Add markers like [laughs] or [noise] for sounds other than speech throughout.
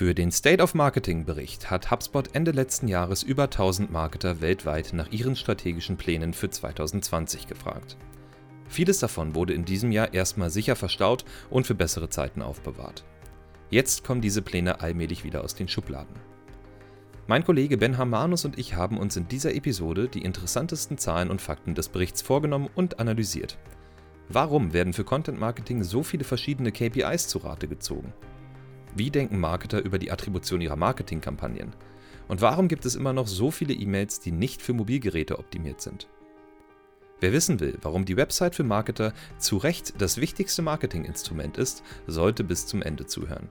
Für den State of Marketing Bericht hat HubSpot Ende letzten Jahres über 1000 Marketer weltweit nach ihren strategischen Plänen für 2020 gefragt. Vieles davon wurde in diesem Jahr erstmal sicher verstaut und für bessere Zeiten aufbewahrt. Jetzt kommen diese Pläne allmählich wieder aus den Schubladen. Mein Kollege Ben Hamanus und ich haben uns in dieser Episode die interessantesten Zahlen und Fakten des Berichts vorgenommen und analysiert. Warum werden für Content Marketing so viele verschiedene KPIs zu Rate gezogen? Wie denken Marketer über die Attribution ihrer Marketingkampagnen? Und warum gibt es immer noch so viele E-Mails, die nicht für Mobilgeräte optimiert sind? Wer wissen will, warum die Website für Marketer zu Recht das wichtigste Marketinginstrument ist, sollte bis zum Ende zuhören.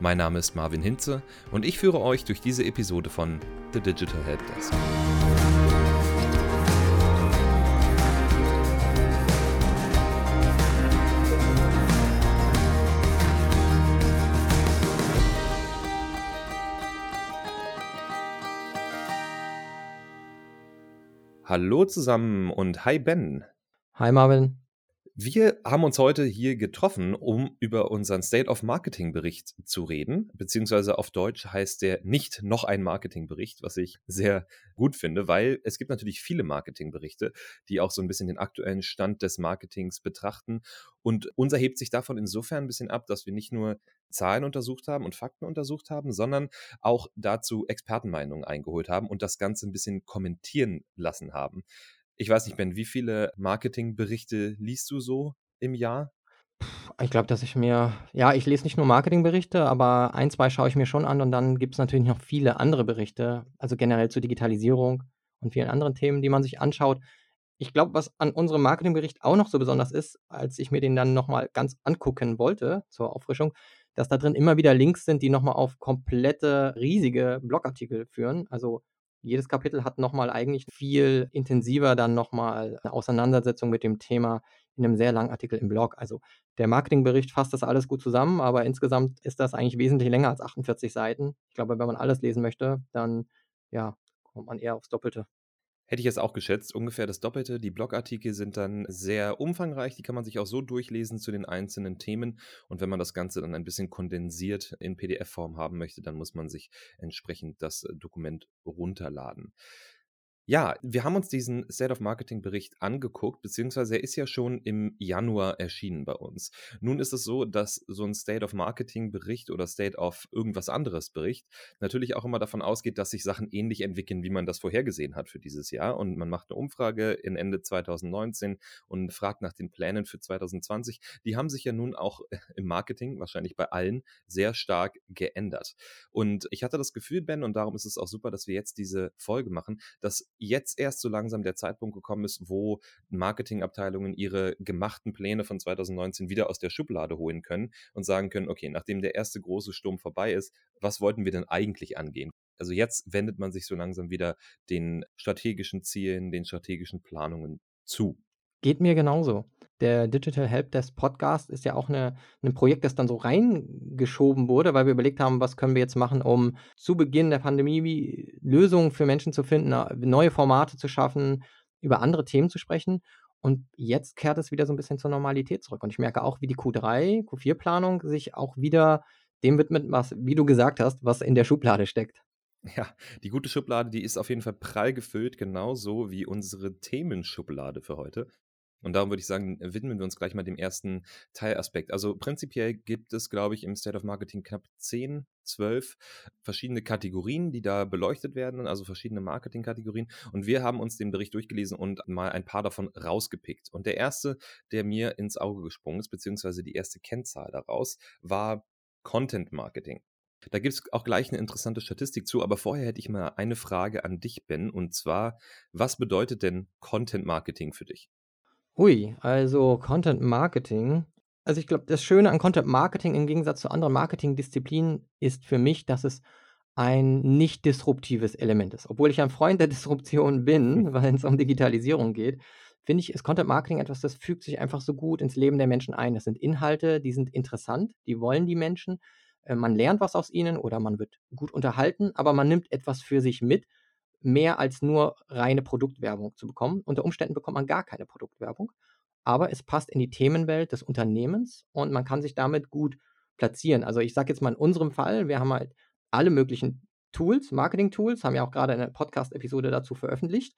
Mein Name ist Marvin Hinze und ich führe euch durch diese Episode von The Digital Helpdesk. Hallo zusammen und hi Ben. Hi Marvin. Wir haben uns heute hier getroffen, um über unseren State of Marketing Bericht zu reden, beziehungsweise auf Deutsch heißt der nicht noch ein Marketingbericht, was ich sehr gut finde, weil es gibt natürlich viele Marketingberichte, die auch so ein bisschen den aktuellen Stand des Marketings betrachten. Und unser hebt sich davon insofern ein bisschen ab, dass wir nicht nur Zahlen untersucht haben und Fakten untersucht haben, sondern auch dazu Expertenmeinungen eingeholt haben und das Ganze ein bisschen kommentieren lassen haben. Ich weiß nicht, Ben, wie viele Marketingberichte liest du so im Jahr? Ich glaube, dass ich mir ja, ich lese nicht nur Marketingberichte, aber ein, zwei schaue ich mir schon an und dann gibt es natürlich noch viele andere Berichte, also generell zur Digitalisierung und vielen anderen Themen, die man sich anschaut. Ich glaube, was an unserem Marketingbericht auch noch so besonders ist, als ich mir den dann nochmal ganz angucken wollte zur Auffrischung, dass da drin immer wieder Links sind, die nochmal auf komplette riesige Blogartikel führen. Also jedes Kapitel hat nochmal eigentlich viel intensiver dann nochmal eine Auseinandersetzung mit dem Thema in einem sehr langen Artikel im Blog. Also der Marketingbericht fasst das alles gut zusammen, aber insgesamt ist das eigentlich wesentlich länger als 48 Seiten. Ich glaube, wenn man alles lesen möchte, dann ja, kommt man eher aufs Doppelte. Hätte ich jetzt auch geschätzt, ungefähr das Doppelte. Die Blogartikel sind dann sehr umfangreich, die kann man sich auch so durchlesen zu den einzelnen Themen. Und wenn man das Ganze dann ein bisschen kondensiert in PDF-Form haben möchte, dann muss man sich entsprechend das Dokument runterladen. Ja, wir haben uns diesen State of Marketing Bericht angeguckt, beziehungsweise er ist ja schon im Januar erschienen bei uns. Nun ist es so, dass so ein State of Marketing Bericht oder State of irgendwas anderes Bericht natürlich auch immer davon ausgeht, dass sich Sachen ähnlich entwickeln, wie man das vorhergesehen hat für dieses Jahr. Und man macht eine Umfrage in Ende 2019 und fragt nach den Plänen für 2020. Die haben sich ja nun auch [laughs] im Marketing, wahrscheinlich bei allen, sehr stark geändert. Und ich hatte das Gefühl, Ben, und darum ist es auch super, dass wir jetzt diese Folge machen, dass jetzt erst so langsam der Zeitpunkt gekommen ist, wo Marketingabteilungen ihre gemachten Pläne von 2019 wieder aus der Schublade holen können und sagen können, okay, nachdem der erste große Sturm vorbei ist, was wollten wir denn eigentlich angehen? Also jetzt wendet man sich so langsam wieder den strategischen Zielen, den strategischen Planungen zu. Geht mir genauso. Der Digital Helpdesk Podcast ist ja auch eine, ein Projekt, das dann so reingeschoben wurde, weil wir überlegt haben, was können wir jetzt machen, um zu Beginn der Pandemie Lösungen für Menschen zu finden, neue Formate zu schaffen, über andere Themen zu sprechen. Und jetzt kehrt es wieder so ein bisschen zur Normalität zurück. Und ich merke auch, wie die Q3, Q4-Planung sich auch wieder dem widmet, was, wie du gesagt hast, was in der Schublade steckt. Ja, die gute Schublade, die ist auf jeden Fall prall gefüllt, genauso wie unsere Themenschublade für heute. Und darum würde ich sagen, widmen wir uns gleich mal dem ersten Teilaspekt. Also prinzipiell gibt es, glaube ich, im State of Marketing knapp 10, 12 verschiedene Kategorien, die da beleuchtet werden, also verschiedene Marketingkategorien. Und wir haben uns den Bericht durchgelesen und mal ein paar davon rausgepickt. Und der erste, der mir ins Auge gesprungen ist, beziehungsweise die erste Kennzahl daraus, war Content Marketing. Da gibt es auch gleich eine interessante Statistik zu, aber vorher hätte ich mal eine Frage an dich, Ben, und zwar, was bedeutet denn Content Marketing für dich? Ui, also Content Marketing. Also ich glaube, das Schöne an Content Marketing im Gegensatz zu anderen Marketingdisziplinen ist für mich, dass es ein nicht disruptives Element ist. Obwohl ich ein Freund der Disruption bin, weil es um Digitalisierung geht, finde ich, ist Content Marketing etwas, das fügt sich einfach so gut ins Leben der Menschen ein. Das sind Inhalte, die sind interessant, die wollen die Menschen. Äh, man lernt was aus ihnen oder man wird gut unterhalten, aber man nimmt etwas für sich mit mehr als nur reine Produktwerbung zu bekommen. Unter Umständen bekommt man gar keine Produktwerbung, aber es passt in die Themenwelt des Unternehmens und man kann sich damit gut platzieren. Also ich sage jetzt mal in unserem Fall, wir haben halt alle möglichen Tools, Marketing-Tools, haben ja auch gerade eine Podcast-Episode dazu veröffentlicht.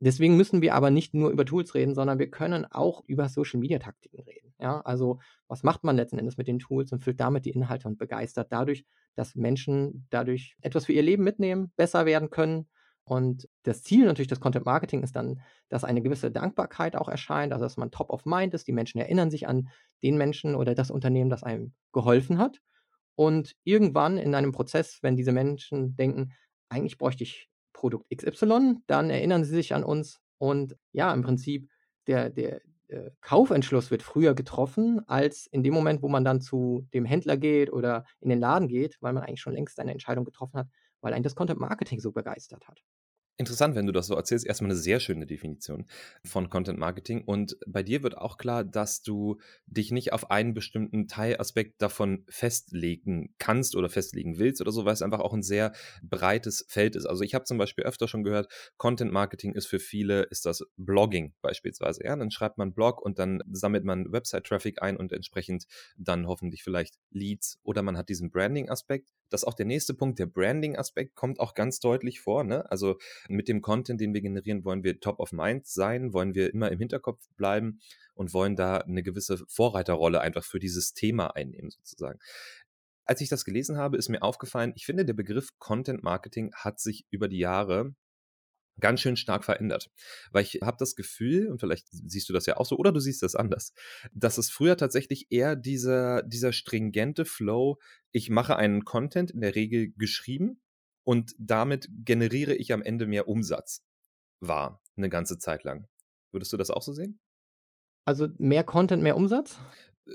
Deswegen müssen wir aber nicht nur über Tools reden, sondern wir können auch über Social-Media-Taktiken reden. Ja, also was macht man letzten Endes mit den Tools und füllt damit die Inhalte und begeistert dadurch, dass Menschen dadurch etwas für ihr Leben mitnehmen, besser werden können. Und das Ziel natürlich des Content Marketing ist dann, dass eine gewisse Dankbarkeit auch erscheint, also dass man top of mind ist. Die Menschen erinnern sich an den Menschen oder das Unternehmen, das einem geholfen hat. Und irgendwann in einem Prozess, wenn diese Menschen denken, eigentlich bräuchte ich Produkt XY, dann erinnern sie sich an uns und ja, im Prinzip der, der äh, Kaufentschluss wird früher getroffen, als in dem Moment, wo man dann zu dem Händler geht oder in den Laden geht, weil man eigentlich schon längst eine Entscheidung getroffen hat, weil einen das Content Marketing so begeistert hat. Interessant, wenn du das so erzählst. Erstmal eine sehr schöne Definition von Content Marketing. Und bei dir wird auch klar, dass du dich nicht auf einen bestimmten Teilaspekt davon festlegen kannst oder festlegen willst oder so, weil es einfach auch ein sehr breites Feld ist. Also ich habe zum Beispiel öfter schon gehört, Content Marketing ist für viele, ist das Blogging beispielsweise. Ja, dann schreibt man Blog und dann sammelt man Website-Traffic ein und entsprechend dann hoffentlich vielleicht Leads oder man hat diesen Branding-Aspekt. Das ist auch der nächste Punkt, der Branding-Aspekt kommt auch ganz deutlich vor. Ne? Also mit dem Content, den wir generieren, wollen wir top of mind sein, wollen wir immer im Hinterkopf bleiben und wollen da eine gewisse Vorreiterrolle einfach für dieses Thema einnehmen, sozusagen. Als ich das gelesen habe, ist mir aufgefallen, ich finde, der Begriff Content Marketing hat sich über die Jahre ganz schön stark verändert. Weil ich habe das Gefühl, und vielleicht siehst du das ja auch so, oder du siehst das anders, dass es früher tatsächlich eher dieser, dieser stringente Flow, ich mache einen Content in der Regel geschrieben und damit generiere ich am Ende mehr Umsatz. War eine ganze Zeit lang. Würdest du das auch so sehen? Also mehr Content, mehr Umsatz?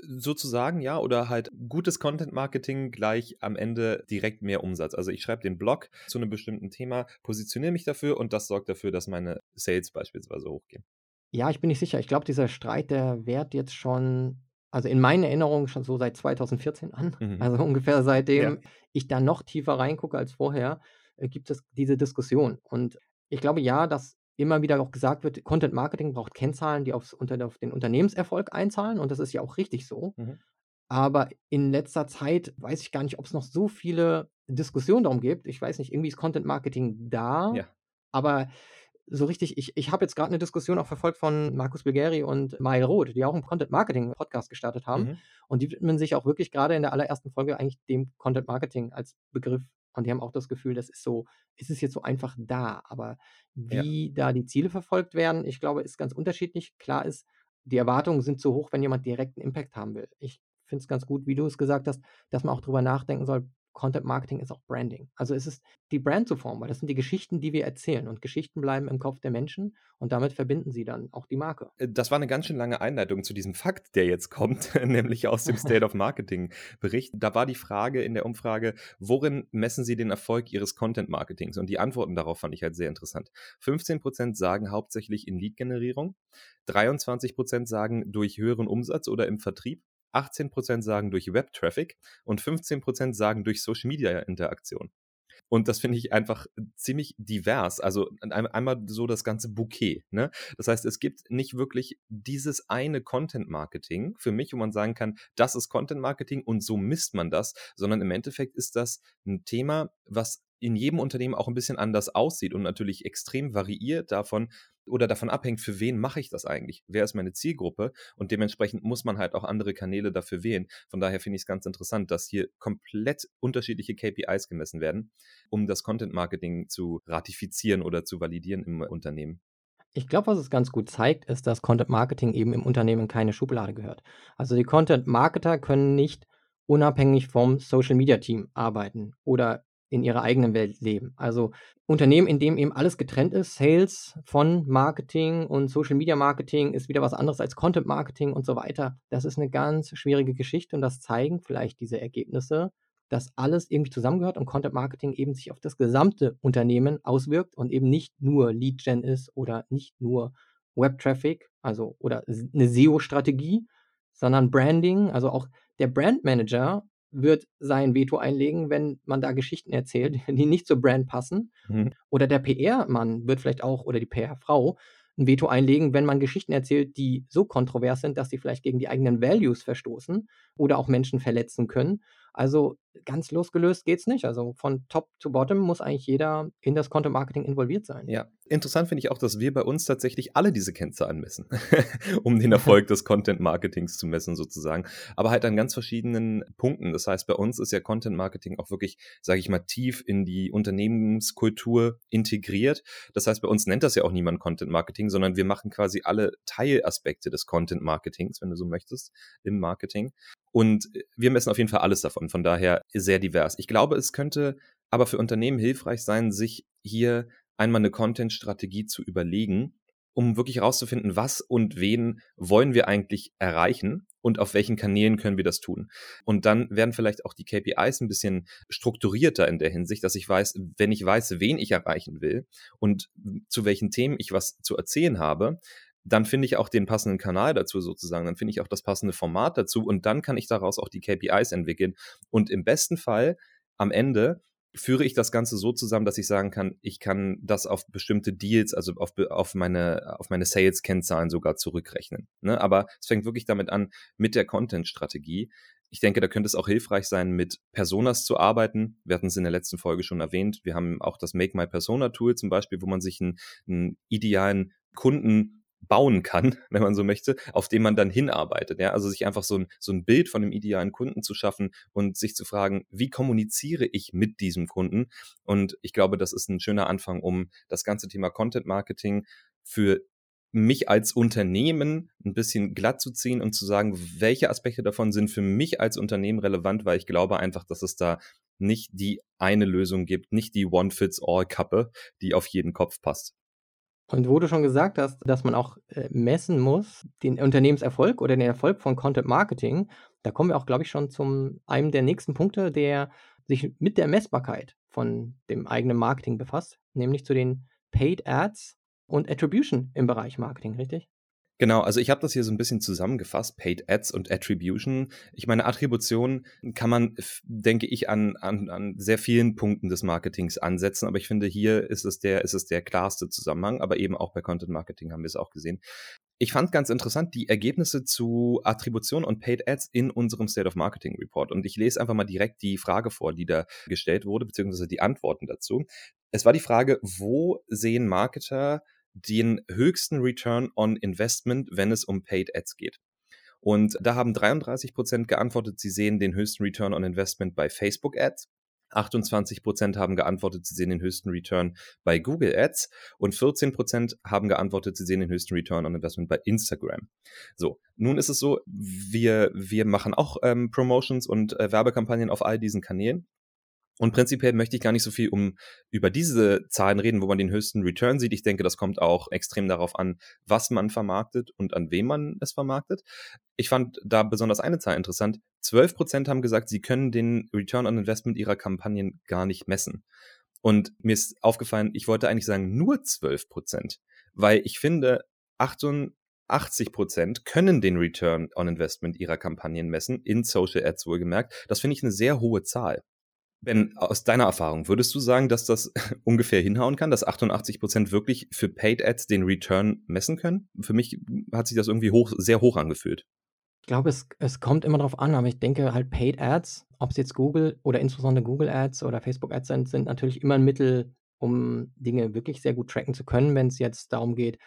Sozusagen, ja, oder halt gutes Content-Marketing gleich am Ende direkt mehr Umsatz. Also ich schreibe den Blog zu einem bestimmten Thema, positioniere mich dafür und das sorgt dafür, dass meine Sales beispielsweise hochgehen. Ja, ich bin nicht sicher. Ich glaube, dieser Streit, der währt jetzt schon also in meinen Erinnerungen schon so seit 2014 an. Mhm. Also ungefähr seitdem ja. ich da noch tiefer reingucke als vorher, äh, gibt es diese Diskussion. Und ich glaube ja, dass immer wieder auch gesagt wird, Content Marketing braucht Kennzahlen, die aufs, unter, auf den Unternehmenserfolg einzahlen. Und das ist ja auch richtig so. Mhm. Aber in letzter Zeit weiß ich gar nicht, ob es noch so viele Diskussionen darum gibt. Ich weiß nicht, irgendwie ist Content Marketing da. Ja. Aber so richtig, ich, ich habe jetzt gerade eine Diskussion auch verfolgt von Markus Bulgari und Mail Roth, die auch einen Content Marketing Podcast gestartet haben. Mhm. Und die widmen sich auch wirklich gerade in der allerersten Folge eigentlich dem Content Marketing als Begriff. Und die haben auch das Gefühl, das ist so, ist es jetzt so einfach da. Aber wie ja. da die Ziele verfolgt werden, ich glaube, ist ganz unterschiedlich. Klar ist, die Erwartungen sind so hoch, wenn jemand direkten Impact haben will. Ich finde es ganz gut, wie du es gesagt hast, dass man auch drüber nachdenken soll, Content Marketing ist auch Branding. Also es ist die Brand zu formen, weil das sind die Geschichten, die wir erzählen. Und Geschichten bleiben im Kopf der Menschen und damit verbinden sie dann auch die Marke. Äh, das war eine ganz schön lange Einleitung zu diesem Fakt, der jetzt kommt, [laughs] nämlich aus dem [laughs] State of Marketing Bericht. Da war die Frage in der Umfrage, worin messen Sie den Erfolg Ihres Content Marketings? Und die Antworten darauf fand ich halt sehr interessant. 15 Prozent sagen hauptsächlich in Lead-Generierung, 23 Prozent sagen durch höheren Umsatz oder im Vertrieb. 18% sagen durch Web-Traffic und 15% sagen durch Social-Media-Interaktion. Und das finde ich einfach ziemlich divers. Also einmal so das ganze Bouquet. Ne? Das heißt, es gibt nicht wirklich dieses eine Content-Marketing für mich, wo man sagen kann, das ist Content-Marketing und so misst man das, sondern im Endeffekt ist das ein Thema, was in jedem Unternehmen auch ein bisschen anders aussieht und natürlich extrem variiert davon, oder davon abhängt, für wen mache ich das eigentlich? Wer ist meine Zielgruppe? Und dementsprechend muss man halt auch andere Kanäle dafür wählen. Von daher finde ich es ganz interessant, dass hier komplett unterschiedliche KPIs gemessen werden, um das Content Marketing zu ratifizieren oder zu validieren im Unternehmen. Ich glaube, was es ganz gut zeigt, ist, dass Content Marketing eben im Unternehmen keine Schublade gehört. Also die Content Marketer können nicht unabhängig vom Social Media Team arbeiten oder in ihrer eigenen Welt leben. Also Unternehmen, in dem eben alles getrennt ist, Sales von Marketing und Social Media Marketing ist wieder was anderes als Content Marketing und so weiter. Das ist eine ganz schwierige Geschichte und das zeigen vielleicht diese Ergebnisse, dass alles irgendwie zusammengehört und Content Marketing eben sich auf das gesamte Unternehmen auswirkt und eben nicht nur Lead Gen ist oder nicht nur Web Traffic, also oder eine SEO-Strategie, sondern Branding, also auch der Brand Manager wird sein Veto einlegen, wenn man da Geschichten erzählt, [laughs] die nicht zur Brand passen. Mhm. Oder der PR-Mann wird vielleicht auch, oder die PR-Frau, ein Veto einlegen, wenn man Geschichten erzählt, die so kontrovers sind, dass sie vielleicht gegen die eigenen Values verstoßen oder auch Menschen verletzen können. Also ganz losgelöst geht es nicht. Also von Top to Bottom muss eigentlich jeder in das Content Marketing involviert sein. Ja, interessant finde ich auch, dass wir bei uns tatsächlich alle diese Kennzahlen messen, [laughs] um den Erfolg des Content Marketings zu messen sozusagen, aber halt an ganz verschiedenen Punkten. Das heißt, bei uns ist ja Content Marketing auch wirklich, sage ich mal, tief in die Unternehmenskultur integriert. Das heißt, bei uns nennt das ja auch niemand Content Marketing, sondern wir machen quasi alle Teilaspekte des Content Marketings, wenn du so möchtest, im Marketing. Und wir messen auf jeden Fall alles davon. Von daher sehr divers. Ich glaube, es könnte aber für Unternehmen hilfreich sein, sich hier einmal eine Content-Strategie zu überlegen, um wirklich herauszufinden, was und wen wollen wir eigentlich erreichen und auf welchen Kanälen können wir das tun. Und dann werden vielleicht auch die KPIs ein bisschen strukturierter in der Hinsicht, dass ich weiß, wenn ich weiß, wen ich erreichen will und zu welchen Themen ich was zu erzählen habe, dann finde ich auch den passenden Kanal dazu sozusagen, dann finde ich auch das passende Format dazu und dann kann ich daraus auch die KPIs entwickeln. Und im besten Fall am Ende führe ich das Ganze so zusammen, dass ich sagen kann, ich kann das auf bestimmte Deals, also auf, auf meine, auf meine Sales-Kennzahlen sogar zurückrechnen. Ne? Aber es fängt wirklich damit an, mit der Content-Strategie. Ich denke, da könnte es auch hilfreich sein, mit Personas zu arbeiten. Wir hatten es in der letzten Folge schon erwähnt. Wir haben auch das Make My Persona Tool zum Beispiel, wo man sich einen, einen idealen Kunden bauen kann, [laughs] wenn man so möchte, auf dem man dann hinarbeitet. Ja? Also sich einfach so ein, so ein Bild von dem idealen Kunden zu schaffen und sich zu fragen, wie kommuniziere ich mit diesem Kunden? Und ich glaube, das ist ein schöner Anfang, um das ganze Thema Content Marketing für mich als Unternehmen ein bisschen glatt zu ziehen und zu sagen, welche Aspekte davon sind für mich als Unternehmen relevant, weil ich glaube einfach, dass es da nicht die eine Lösung gibt, nicht die One-Fits-All-Kappe, die auf jeden Kopf passt. Und wo du schon gesagt hast, dass man auch äh, messen muss, den Unternehmenserfolg oder den Erfolg von Content Marketing, da kommen wir auch, glaube ich, schon zum einem der nächsten Punkte, der sich mit der Messbarkeit von dem eigenen Marketing befasst, nämlich zu den Paid Ads und Attribution im Bereich Marketing, richtig? Genau, also ich habe das hier so ein bisschen zusammengefasst, Paid Ads und Attribution. Ich meine, Attribution kann man, denke ich, an, an, an sehr vielen Punkten des Marketings ansetzen, aber ich finde, hier ist es der, ist es der klarste Zusammenhang, aber eben auch bei Content Marketing haben wir es auch gesehen. Ich fand ganz interessant die Ergebnisse zu Attribution und Paid Ads in unserem State of Marketing Report. Und ich lese einfach mal direkt die Frage vor, die da gestellt wurde, beziehungsweise die Antworten dazu. Es war die Frage, wo sehen Marketer den höchsten Return on Investment, wenn es um Paid Ads geht. Und da haben 33 Prozent geantwortet, sie sehen den höchsten Return on Investment bei Facebook Ads. 28 Prozent haben geantwortet, sie sehen den höchsten Return bei Google Ads und 14 Prozent haben geantwortet, sie sehen den höchsten Return on Investment bei Instagram. So, nun ist es so, wir, wir machen auch ähm, Promotions und äh, Werbekampagnen auf all diesen Kanälen und prinzipiell möchte ich gar nicht so viel um über diese Zahlen reden, wo man den höchsten Return sieht. Ich denke, das kommt auch extrem darauf an, was man vermarktet und an wem man es vermarktet. Ich fand da besonders eine Zahl interessant. 12 Prozent haben gesagt, sie können den Return on Investment ihrer Kampagnen gar nicht messen. Und mir ist aufgefallen, ich wollte eigentlich sagen nur 12 Prozent, weil ich finde, 88 Prozent können den Return on Investment ihrer Kampagnen messen, in Social Ads wohlgemerkt. Das finde ich eine sehr hohe Zahl. Ben, aus deiner Erfahrung, würdest du sagen, dass das [laughs] ungefähr hinhauen kann, dass 88 Prozent wirklich für Paid Ads den Return messen können? Für mich hat sich das irgendwie hoch, sehr hoch angefühlt. Ich glaube, es, es kommt immer darauf an, aber ich denke halt Paid Ads, ob es jetzt Google oder insbesondere Google Ads oder Facebook Ads sind, sind natürlich immer ein Mittel, um Dinge wirklich sehr gut tracken zu können, wenn es jetzt darum geht,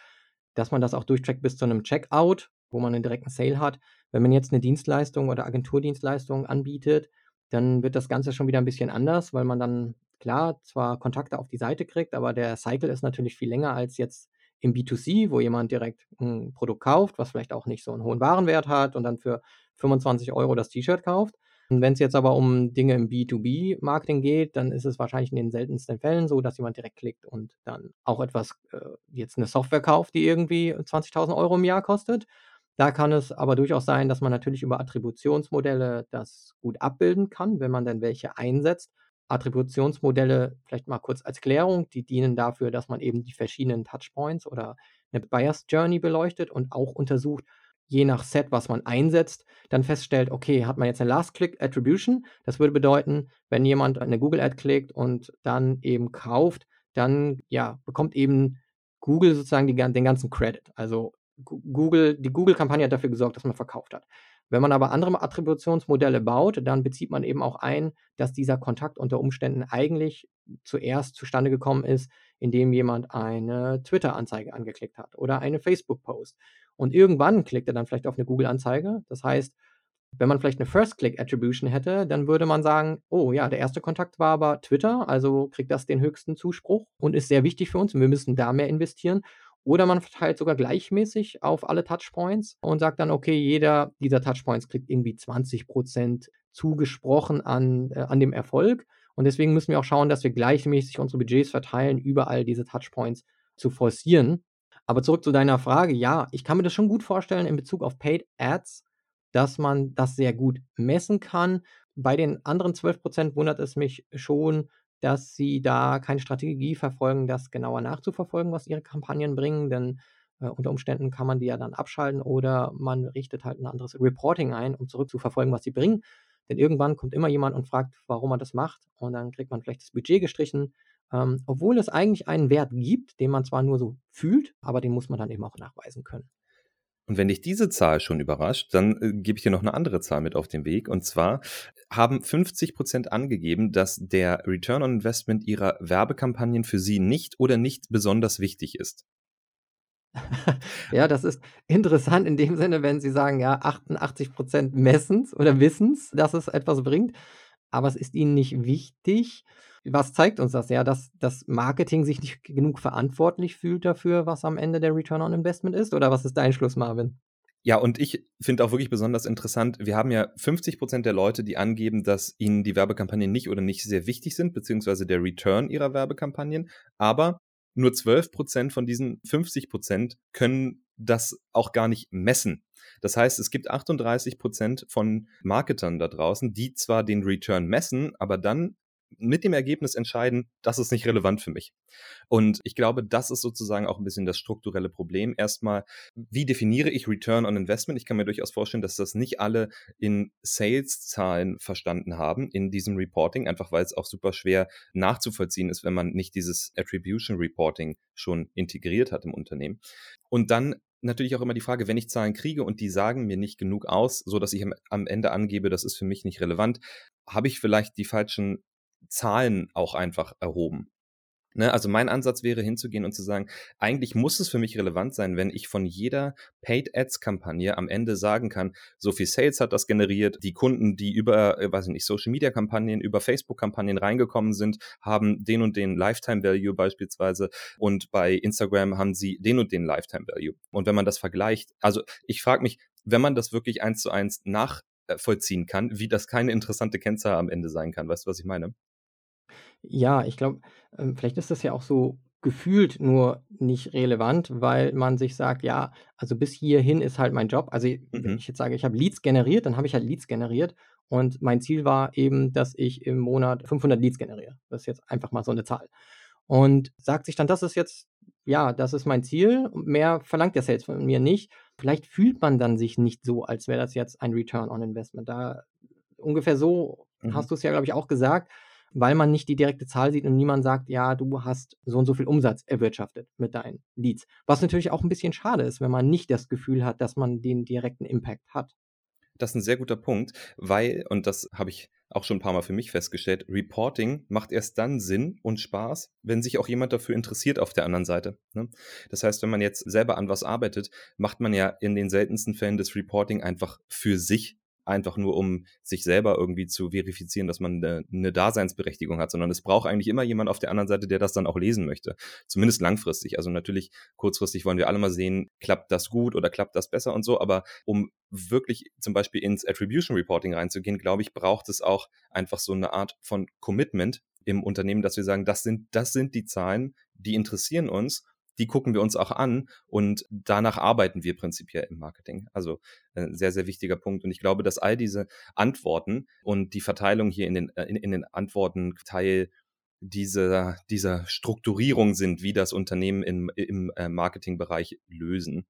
dass man das auch durchtrackt bis zu einem Checkout, wo man einen direkten Sale hat. Wenn man jetzt eine Dienstleistung oder Agenturdienstleistung anbietet, dann wird das Ganze schon wieder ein bisschen anders, weil man dann, klar, zwar Kontakte auf die Seite kriegt, aber der Cycle ist natürlich viel länger als jetzt im B2C, wo jemand direkt ein Produkt kauft, was vielleicht auch nicht so einen hohen Warenwert hat und dann für 25 Euro das T-Shirt kauft. Und wenn es jetzt aber um Dinge im B2B-Marketing geht, dann ist es wahrscheinlich in den seltensten Fällen so, dass jemand direkt klickt und dann auch etwas, äh, jetzt eine Software kauft, die irgendwie 20.000 Euro im Jahr kostet. Da kann es aber durchaus sein, dass man natürlich über Attributionsmodelle das gut abbilden kann, wenn man dann welche einsetzt. Attributionsmodelle, vielleicht mal kurz als Klärung, die dienen dafür, dass man eben die verschiedenen Touchpoints oder eine Bias Journey beleuchtet und auch untersucht, je nach Set, was man einsetzt, dann feststellt, okay, hat man jetzt eine Last-Click-Attribution? Das würde bedeuten, wenn jemand eine Google-Ad klickt und dann eben kauft, dann ja, bekommt eben Google sozusagen die, den ganzen Credit. Also Google, die Google-Kampagne hat dafür gesorgt, dass man verkauft hat. Wenn man aber andere Attributionsmodelle baut, dann bezieht man eben auch ein, dass dieser Kontakt unter Umständen eigentlich zuerst zustande gekommen ist, indem jemand eine Twitter-Anzeige angeklickt hat oder eine Facebook-Post. Und irgendwann klickt er dann vielleicht auf eine Google-Anzeige. Das heißt, wenn man vielleicht eine First-Click-Attribution hätte, dann würde man sagen, oh ja, der erste Kontakt war aber Twitter, also kriegt das den höchsten Zuspruch und ist sehr wichtig für uns und wir müssen da mehr investieren. Oder man verteilt sogar gleichmäßig auf alle Touchpoints und sagt dann, okay, jeder dieser Touchpoints kriegt irgendwie 20% zugesprochen an, äh, an dem Erfolg. Und deswegen müssen wir auch schauen, dass wir gleichmäßig unsere Budgets verteilen, überall diese Touchpoints zu forcieren. Aber zurück zu deiner Frage, ja, ich kann mir das schon gut vorstellen in Bezug auf Paid Ads, dass man das sehr gut messen kann. Bei den anderen 12% wundert es mich schon, dass sie da keine Strategie verfolgen, das genauer nachzuverfolgen, was ihre Kampagnen bringen, denn äh, unter Umständen kann man die ja dann abschalten oder man richtet halt ein anderes Reporting ein, um zurückzuverfolgen, was sie bringen. Denn irgendwann kommt immer jemand und fragt, warum man das macht und dann kriegt man vielleicht das Budget gestrichen, ähm, obwohl es eigentlich einen Wert gibt, den man zwar nur so fühlt, aber den muss man dann eben auch nachweisen können. Und wenn dich diese Zahl schon überrascht, dann äh, gebe ich dir noch eine andere Zahl mit auf den Weg. Und zwar haben 50 Prozent angegeben, dass der Return on Investment ihrer Werbekampagnen für sie nicht oder nicht besonders wichtig ist. [laughs] ja, das ist interessant in dem Sinne, wenn Sie sagen, ja, 88 Prozent messens oder wissens, dass es etwas bringt, aber es ist Ihnen nicht wichtig. Was zeigt uns das? Ja, dass das Marketing sich nicht genug verantwortlich fühlt dafür, was am Ende der Return on Investment ist? Oder was ist dein Schluss, Marvin? Ja, und ich finde auch wirklich besonders interessant, wir haben ja 50 Prozent der Leute, die angeben, dass ihnen die Werbekampagnen nicht oder nicht sehr wichtig sind, beziehungsweise der Return ihrer Werbekampagnen. Aber nur 12 Prozent von diesen 50 Prozent können das auch gar nicht messen. Das heißt, es gibt 38 Prozent von Marketern da draußen, die zwar den Return messen, aber dann mit dem Ergebnis entscheiden, das ist nicht relevant für mich. Und ich glaube, das ist sozusagen auch ein bisschen das strukturelle Problem. Erstmal, wie definiere ich Return on Investment? Ich kann mir durchaus vorstellen, dass das nicht alle in Sales-Zahlen verstanden haben in diesem Reporting, einfach weil es auch super schwer nachzuvollziehen ist, wenn man nicht dieses Attribution Reporting schon integriert hat im Unternehmen. Und dann natürlich auch immer die Frage, wenn ich Zahlen kriege und die sagen mir nicht genug aus, so dass ich am Ende angebe, das ist für mich nicht relevant, habe ich vielleicht die falschen Zahlen auch einfach erhoben. Ne, also mein Ansatz wäre hinzugehen und zu sagen, eigentlich muss es für mich relevant sein, wenn ich von jeder Paid Ads Kampagne am Ende sagen kann, so viel Sales hat das generiert, die Kunden, die über, äh, weiß ich nicht, Social Media Kampagnen, über Facebook Kampagnen reingekommen sind, haben den und den Lifetime Value beispielsweise und bei Instagram haben sie den und den Lifetime Value. Und wenn man das vergleicht, also ich frage mich, wenn man das wirklich eins zu eins nachvollziehen kann, wie das keine interessante Kennzahl am Ende sein kann. Weißt du, was ich meine? Ja, ich glaube, ähm, vielleicht ist das ja auch so gefühlt nur nicht relevant, weil man sich sagt, ja, also bis hierhin ist halt mein Job. Also, wenn mhm. ich jetzt sage, ich habe Leads generiert, dann habe ich halt Leads generiert und mein Ziel war eben, dass ich im Monat 500 Leads generiere. Das ist jetzt einfach mal so eine Zahl. Und sagt sich dann, das ist jetzt ja, das ist mein Ziel. Mehr verlangt der Sales von mir nicht. Vielleicht fühlt man dann sich nicht so, als wäre das jetzt ein Return on Investment. Da ungefähr so Mhm. hast es ja, glaube ich, auch gesagt weil man nicht die direkte Zahl sieht und niemand sagt, ja, du hast so und so viel Umsatz erwirtschaftet mit deinen Leads. Was natürlich auch ein bisschen schade ist, wenn man nicht das Gefühl hat, dass man den direkten Impact hat. Das ist ein sehr guter Punkt, weil, und das habe ich auch schon ein paar Mal für mich festgestellt, Reporting macht erst dann Sinn und Spaß, wenn sich auch jemand dafür interessiert auf der anderen Seite. Ne? Das heißt, wenn man jetzt selber an was arbeitet, macht man ja in den seltensten Fällen das Reporting einfach für sich einfach nur, um sich selber irgendwie zu verifizieren, dass man eine, Daseinsberechtigung hat, sondern es braucht eigentlich immer jemand auf der anderen Seite, der das dann auch lesen möchte. Zumindest langfristig. Also natürlich kurzfristig wollen wir alle mal sehen, klappt das gut oder klappt das besser und so, aber um wirklich zum Beispiel ins Attribution Reporting reinzugehen, glaube ich, braucht es auch einfach so eine Art von Commitment im Unternehmen, dass wir sagen, das sind, das sind die Zahlen, die interessieren uns die gucken wir uns auch an und danach arbeiten wir prinzipiell im Marketing. Also ein äh, sehr, sehr wichtiger Punkt. Und ich glaube, dass all diese Antworten und die Verteilung hier in den, äh, in, in den Antworten Teil dieser, dieser Strukturierung sind, wie das Unternehmen im, im äh, Marketingbereich lösen.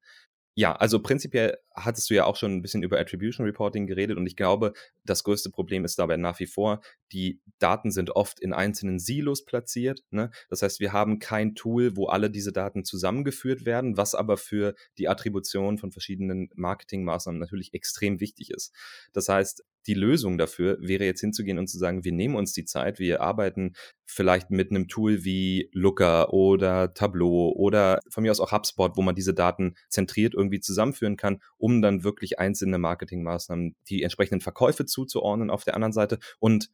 Ja, also prinzipiell hattest du ja auch schon ein bisschen über Attribution Reporting geredet und ich glaube, das größte Problem ist dabei nach wie vor, die Daten sind oft in einzelnen Silos platziert. Ne? Das heißt, wir haben kein Tool, wo alle diese Daten zusammengeführt werden, was aber für die Attribution von verschiedenen Marketingmaßnahmen natürlich extrem wichtig ist. Das heißt, die Lösung dafür wäre jetzt hinzugehen und zu sagen, wir nehmen uns die Zeit, wir arbeiten vielleicht mit einem Tool wie Looker oder Tableau oder von mir aus auch HubSpot, wo man diese Daten zentriert irgendwie zusammenführen kann, um dann wirklich einzelne Marketingmaßnahmen, die entsprechenden Verkäufe zuzuordnen auf der anderen Seite. Und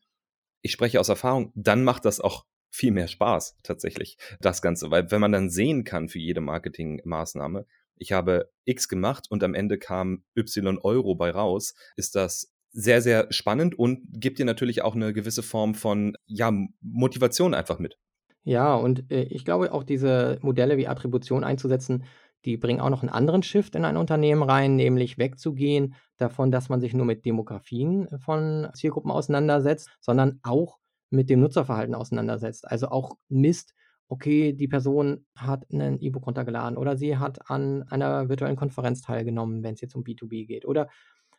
ich spreche aus Erfahrung, dann macht das auch viel mehr Spaß tatsächlich, das Ganze. Weil wenn man dann sehen kann für jede Marketingmaßnahme, ich habe X gemacht und am Ende kam Y Euro bei raus, ist das sehr, sehr spannend und gibt dir natürlich auch eine gewisse Form von ja, Motivation einfach mit. Ja, und äh, ich glaube auch diese Modelle wie Attribution einzusetzen, die bringen auch noch einen anderen Shift in ein Unternehmen rein, nämlich wegzugehen davon, dass man sich nur mit Demografien von Zielgruppen auseinandersetzt, sondern auch mit dem Nutzerverhalten auseinandersetzt. Also auch misst, okay, die Person hat ein E-Book runtergeladen oder sie hat an einer virtuellen Konferenz teilgenommen, wenn es jetzt um B2B geht. Oder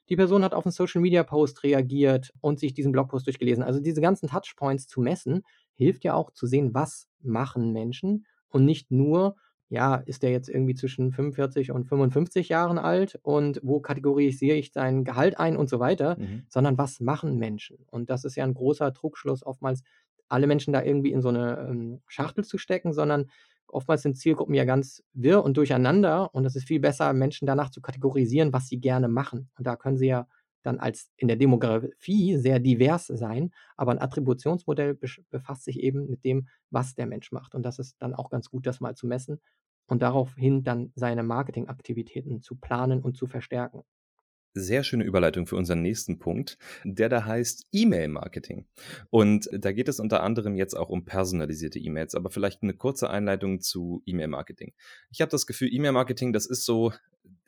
die Person hat auf einen Social Media Post reagiert und sich diesen Blogpost durchgelesen. Also diese ganzen Touchpoints zu messen, hilft ja auch zu sehen, was machen Menschen und nicht nur, ja, ist der jetzt irgendwie zwischen 45 und 55 Jahren alt und wo kategorisiere ich sein Gehalt ein und so weiter, mhm. sondern was machen Menschen? Und das ist ja ein großer Trugschluss, oftmals alle Menschen da irgendwie in so eine ähm, Schachtel zu stecken, sondern oftmals sind Zielgruppen ja ganz wirr und durcheinander und es ist viel besser, Menschen danach zu kategorisieren, was sie gerne machen. Und da können sie ja dann als in der Demografie sehr divers sein, aber ein Attributionsmodell befasst sich eben mit dem, was der Mensch macht. Und das ist dann auch ganz gut, das mal zu messen und daraufhin dann seine Marketingaktivitäten zu planen und zu verstärken sehr schöne Überleitung für unseren nächsten Punkt, der da heißt E-Mail-Marketing. Und da geht es unter anderem jetzt auch um personalisierte E-Mails, aber vielleicht eine kurze Einleitung zu E-Mail-Marketing. Ich habe das Gefühl, E-Mail-Marketing, das ist so,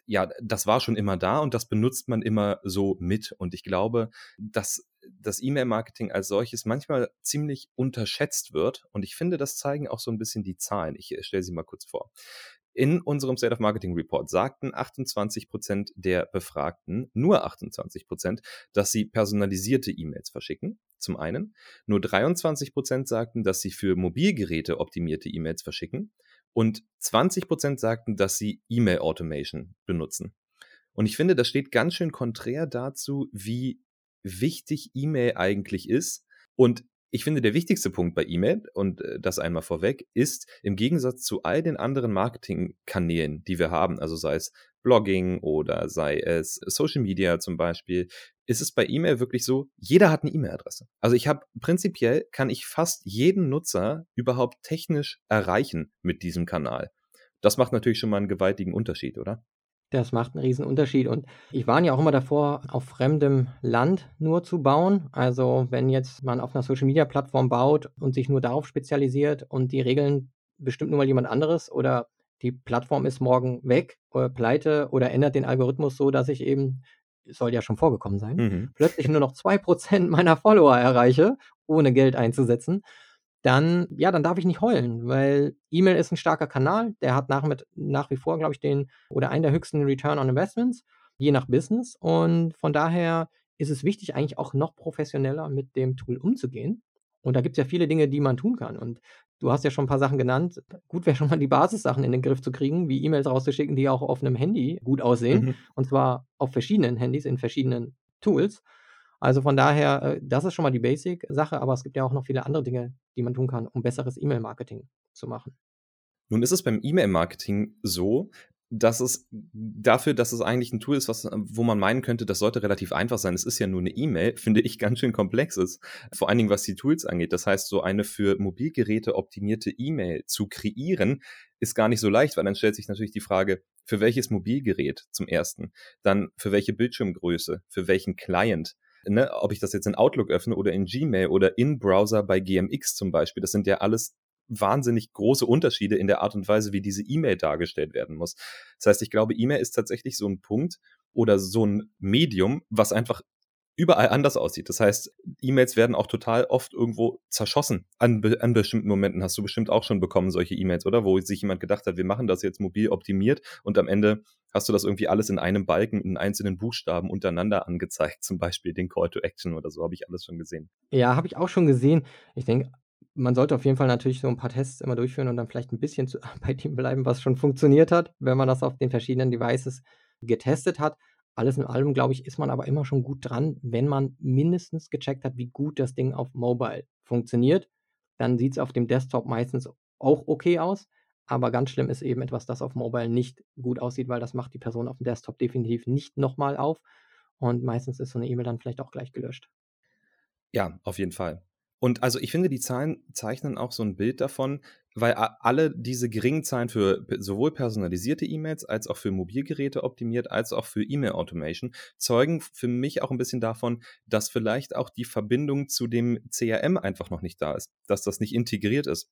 ja, das war schon immer da und das benutzt man immer so mit. Und ich glaube, dass das E-Mail-Marketing als solches manchmal ziemlich unterschätzt wird. Und ich finde, das zeigen auch so ein bisschen die Zahlen. Ich äh, stelle sie mal kurz vor. In unserem State of Marketing Report sagten 28 Prozent der Befragten, nur 28 Prozent, dass sie personalisierte E-Mails verschicken. Zum einen. Nur 23 Prozent sagten, dass sie für Mobilgeräte optimierte E-Mails verschicken. Und 20 Prozent sagten, dass sie E-Mail Automation benutzen. Und ich finde, das steht ganz schön konträr dazu, wie wichtig E-Mail eigentlich ist. Und ich finde, der wichtigste Punkt bei E-Mail, und äh, das einmal vorweg, ist im Gegensatz zu all den anderen Marketingkanälen, die wir haben, also sei es Blogging oder sei es Social Media zum Beispiel, ist es bei E-Mail wirklich so, jeder hat eine E-Mail-Adresse. Also ich habe prinzipiell kann ich fast jeden Nutzer überhaupt technisch erreichen mit diesem Kanal. Das macht natürlich schon mal einen gewaltigen Unterschied, oder? Das macht einen riesen Unterschied und ich warne ja auch immer davor, auf fremdem Land nur zu bauen. Also, wenn jetzt man auf einer Social-Media-Plattform baut und sich nur darauf spezialisiert und die Regeln bestimmt nur mal jemand anderes oder die Plattform ist morgen weg oder pleite oder ändert den Algorithmus so, dass ich eben soll ja schon vorgekommen sein, Mhm. plötzlich nur noch 2% meiner Follower erreiche, ohne Geld einzusetzen dann, ja, dann darf ich nicht heulen, weil E-Mail ist ein starker Kanal, der hat nach, mit, nach wie vor, glaube ich, den oder einen der höchsten Return on Investments, je nach Business. Und von daher ist es wichtig, eigentlich auch noch professioneller mit dem Tool umzugehen. Und da gibt es ja viele Dinge, die man tun kann. Und du hast ja schon ein paar Sachen genannt. Gut wäre schon mal die Basissachen in den Griff zu kriegen, wie E-Mails rauszuschicken, die auch auf einem Handy gut aussehen. Mhm. Und zwar auf verschiedenen Handys, in verschiedenen Tools. Also von daher, äh, das ist schon mal die Basic-Sache, aber es gibt ja auch noch viele andere Dinge, die man tun kann, um besseres E-Mail-Marketing zu machen. Nun ist es beim E-Mail-Marketing so, dass es dafür, dass es eigentlich ein Tool ist, was, wo man meinen könnte, das sollte relativ einfach sein. Es ist ja nur eine E-Mail, [laughs] finde ich ganz schön komplex ist. Vor allen Dingen, was die Tools angeht. Das heißt, so eine für Mobilgeräte optimierte E-Mail zu kreieren, ist gar nicht so leicht, weil dann stellt sich natürlich die Frage, für welches Mobilgerät zum ersten, dann für welche Bildschirmgröße, für welchen Client, ne, ob ich das jetzt in Outlook öffne oder in Gmail oder in Browser bei GMX zum Beispiel, das sind ja alles wahnsinnig große Unterschiede in der Art und Weise, wie diese E-Mail dargestellt werden muss. Das heißt, ich glaube, E-Mail ist tatsächlich so ein Punkt oder so ein Medium, was einfach überall anders aussieht. Das heißt, E-Mails werden auch total oft irgendwo zerschossen. An, an bestimmten Momenten hast du bestimmt auch schon bekommen, solche E-Mails, oder? Wo sich jemand gedacht hat, wir machen das jetzt mobil optimiert und am Ende hast du das irgendwie alles in einem Balken, in einzelnen Buchstaben untereinander angezeigt, [laughs] zum Beispiel den Call to Action oder so, habe ich alles schon gesehen. Ja, habe ich auch schon gesehen. Ich denke, man sollte auf jeden Fall natürlich so ein paar Tests immer durchführen und dann vielleicht ein bisschen zu, [laughs] bei dem bleiben, was schon funktioniert hat, wenn man das auf den verschiedenen Devices getestet hat. Alles in allem, glaube ich, ist man aber immer schon gut dran, wenn man mindestens gecheckt hat, wie gut das Ding auf Mobile funktioniert. Dann sieht es auf dem Desktop meistens auch okay aus. Aber ganz schlimm ist eben etwas, das auf Mobile nicht gut aussieht, weil das macht die Person auf dem Desktop definitiv nicht nochmal auf. Und meistens ist so eine E-Mail dann vielleicht auch gleich gelöscht. Ja, auf jeden Fall. Und also ich finde, die Zahlen zeichnen auch so ein Bild davon, weil alle diese geringen Zahlen für sowohl personalisierte E-Mails als auch für Mobilgeräte optimiert, als auch für E-Mail-Automation zeugen für mich auch ein bisschen davon, dass vielleicht auch die Verbindung zu dem CRM einfach noch nicht da ist, dass das nicht integriert ist.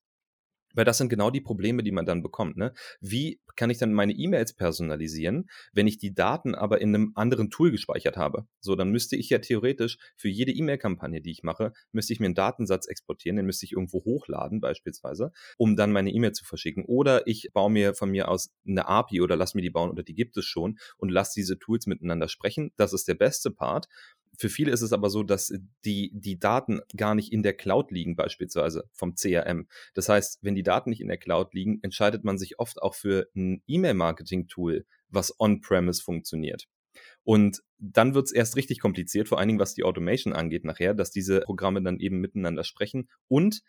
Weil das sind genau die Probleme, die man dann bekommt. Ne? Wie kann ich dann meine E-Mails personalisieren, wenn ich die Daten aber in einem anderen Tool gespeichert habe? So, dann müsste ich ja theoretisch für jede E-Mail-Kampagne, die ich mache, müsste ich mir einen Datensatz exportieren, den müsste ich irgendwo hochladen beispielsweise, um dann meine E-Mail zu verschicken. Oder ich baue mir von mir aus eine API oder lass mir die bauen oder die gibt es schon und lass diese Tools miteinander sprechen. Das ist der beste Part. Für viele ist es aber so, dass die, die Daten gar nicht in der Cloud liegen, beispielsweise vom CRM. Das heißt, wenn die Daten nicht in der Cloud liegen, entscheidet man sich oft auch für ein E-Mail-Marketing-Tool, was on-premise funktioniert. Und dann wird es erst richtig kompliziert, vor allen Dingen was die Automation angeht nachher, dass diese Programme dann eben miteinander sprechen und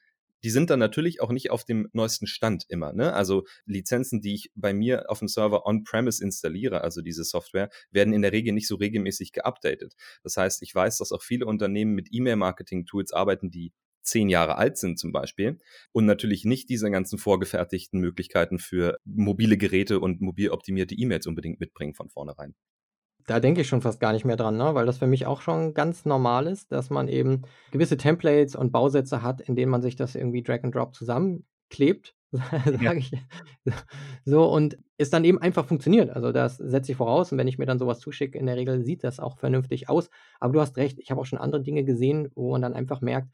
die sind dann natürlich auch nicht auf dem neuesten Stand immer. Ne? Also Lizenzen, die ich bei mir auf dem Server on-premise installiere, also diese Software, werden in der Regel nicht so regelmäßig geupdatet. Das heißt, ich weiß, dass auch viele Unternehmen mit E-Mail-Marketing-Tools arbeiten, die zehn Jahre alt sind zum Beispiel und natürlich nicht diese ganzen vorgefertigten Möglichkeiten für mobile Geräte und mobil optimierte E-Mails unbedingt mitbringen von vornherein. Da denke ich schon fast gar nicht mehr dran, ne? weil das für mich auch schon ganz normal ist, dass man eben gewisse Templates und Bausätze hat, in denen man sich das irgendwie Drag and Drop zusammenklebt, [laughs] sage ja. ich. So, und es dann eben einfach funktioniert. Also das setze ich voraus und wenn ich mir dann sowas zuschicke, in der Regel sieht das auch vernünftig aus. Aber du hast recht, ich habe auch schon andere Dinge gesehen, wo man dann einfach merkt,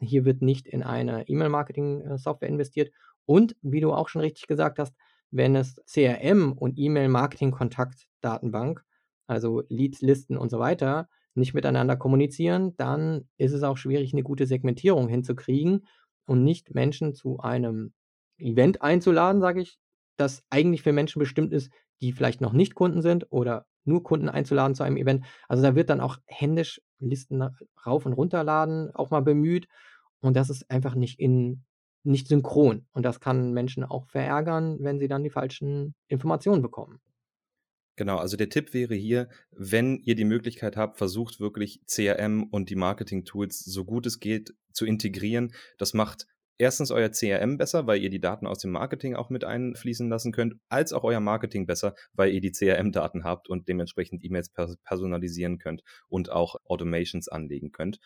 hier wird nicht in eine E-Mail-Marketing-Software investiert. Und wie du auch schon richtig gesagt hast, wenn es CRM und E-Mail-Marketing-Kontaktdatenbank also Leads, Listen und so weiter, nicht miteinander kommunizieren, dann ist es auch schwierig, eine gute Segmentierung hinzukriegen und nicht Menschen zu einem Event einzuladen, sage ich, das eigentlich für Menschen bestimmt ist, die vielleicht noch nicht Kunden sind oder nur Kunden einzuladen zu einem Event. Also da wird dann auch händisch Listen rauf und runterladen auch mal bemüht und das ist einfach nicht in nicht synchron und das kann Menschen auch verärgern, wenn sie dann die falschen Informationen bekommen. Genau, also der Tipp wäre hier, wenn ihr die Möglichkeit habt, versucht wirklich CRM und die Marketing-Tools so gut es geht zu integrieren. Das macht erstens euer CRM besser, weil ihr die Daten aus dem Marketing auch mit einfließen lassen könnt, als auch euer Marketing besser, weil ihr die CRM-Daten habt und dementsprechend E-Mails personalisieren könnt und auch Automations anlegen könnt.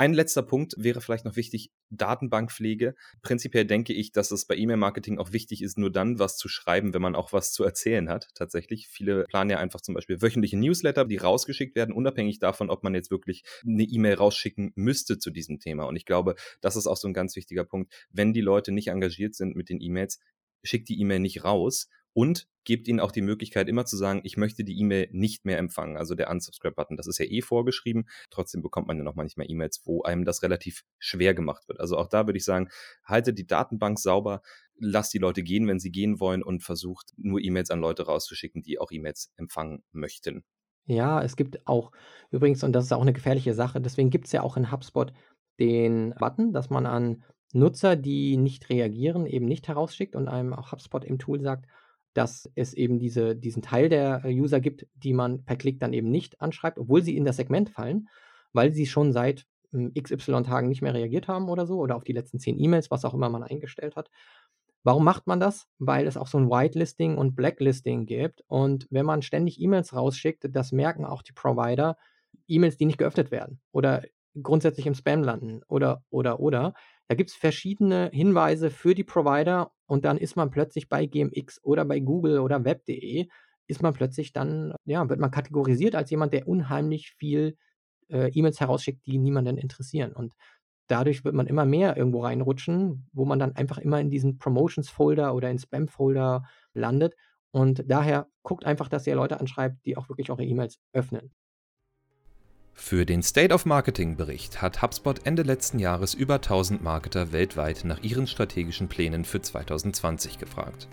Ein letzter Punkt wäre vielleicht noch wichtig, Datenbankpflege. Prinzipiell denke ich, dass es bei E-Mail-Marketing auch wichtig ist, nur dann was zu schreiben, wenn man auch was zu erzählen hat. Tatsächlich. Viele planen ja einfach zum Beispiel wöchentliche Newsletter, die rausgeschickt werden, unabhängig davon, ob man jetzt wirklich eine E-Mail rausschicken müsste zu diesem Thema. Und ich glaube, das ist auch so ein ganz wichtiger Punkt. Wenn die Leute nicht engagiert sind mit den E-Mails, schickt die E-Mail nicht raus, und gebt ihnen auch die Möglichkeit, immer zu sagen, ich möchte die E-Mail nicht mehr empfangen. Also der Unsubscribe-Button, das ist ja eh vorgeschrieben. Trotzdem bekommt man ja noch manchmal E-Mails, wo einem das relativ schwer gemacht wird. Also auch da würde ich sagen, haltet die Datenbank sauber, lasst die Leute gehen, wenn sie gehen wollen und versucht nur E-Mails an Leute rauszuschicken, die auch E-Mails empfangen möchten. Ja, es gibt auch übrigens, und das ist auch eine gefährliche Sache, deswegen gibt es ja auch in HubSpot den Button, dass man an Nutzer, die nicht reagieren, eben nicht herausschickt und einem auch HubSpot im Tool sagt, dass es eben diese, diesen Teil der äh, User gibt, die man per Klick dann eben nicht anschreibt, obwohl sie in das Segment fallen, weil sie schon seit hm, XY Tagen nicht mehr reagiert haben oder so oder auf die letzten zehn E-Mails, was auch immer man eingestellt hat. Warum macht man das? Weil es auch so ein Whitelisting und Blacklisting gibt. Und wenn man ständig E-Mails rausschickt, das merken auch die Provider, E-Mails, die nicht geöffnet werden oder grundsätzlich im Spam landen oder, oder, oder. Da gibt es verschiedene Hinweise für die Provider und dann ist man plötzlich bei GMX oder bei Google oder web.de, ist man plötzlich dann, ja, wird man kategorisiert als jemand, der unheimlich viel äh, E-Mails herausschickt, die niemanden interessieren. Und dadurch wird man immer mehr irgendwo reinrutschen, wo man dann einfach immer in diesen Promotions-Folder oder in Spam-Folder landet. Und daher guckt einfach, dass ihr Leute anschreibt, die auch wirklich eure E-Mails öffnen. Für den State of Marketing Bericht hat HubSpot Ende letzten Jahres über 1000 Marketer weltweit nach ihren strategischen Plänen für 2020 gefragt.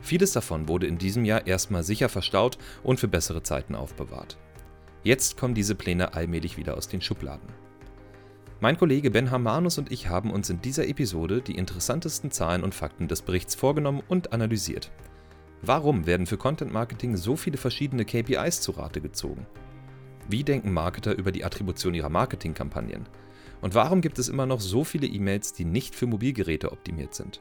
Vieles davon wurde in diesem Jahr erstmal sicher verstaut und für bessere Zeiten aufbewahrt. Jetzt kommen diese Pläne allmählich wieder aus den Schubladen. Mein Kollege Ben Hamanus und ich haben uns in dieser Episode die interessantesten Zahlen und Fakten des Berichts vorgenommen und analysiert. Warum werden für Content Marketing so viele verschiedene KPIs zu Rate gezogen? Wie denken Marketer über die Attribution ihrer Marketingkampagnen? Und warum gibt es immer noch so viele E-Mails, die nicht für Mobilgeräte optimiert sind?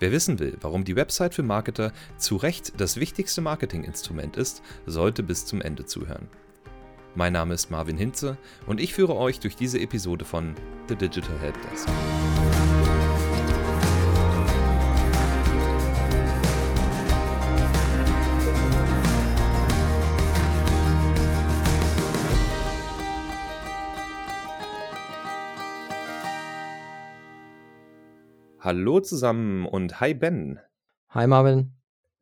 Wer wissen will, warum die Website für Marketer zu Recht das wichtigste Marketinginstrument ist, sollte bis zum Ende zuhören. Mein Name ist Marvin Hinze und ich führe euch durch diese Episode von The Digital Helpdesk. Hallo zusammen und hi Ben. Hi Marvin.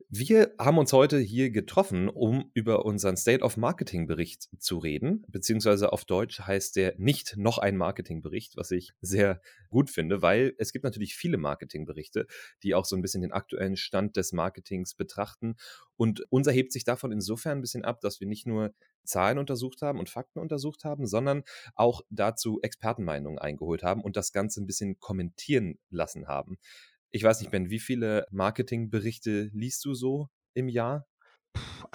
Wir haben uns heute hier getroffen, um über unseren State of Marketing Bericht zu reden, beziehungsweise auf Deutsch heißt der nicht noch ein Marketingbericht, was ich sehr gut finde, weil es gibt natürlich viele Marketingberichte, die auch so ein bisschen den aktuellen Stand des Marketings betrachten. Und unser hebt sich davon insofern ein bisschen ab, dass wir nicht nur Zahlen untersucht haben und Fakten untersucht haben, sondern auch dazu Expertenmeinungen eingeholt haben und das Ganze ein bisschen kommentieren lassen haben. Ich weiß nicht, Ben, wie viele Marketingberichte liest du so im Jahr?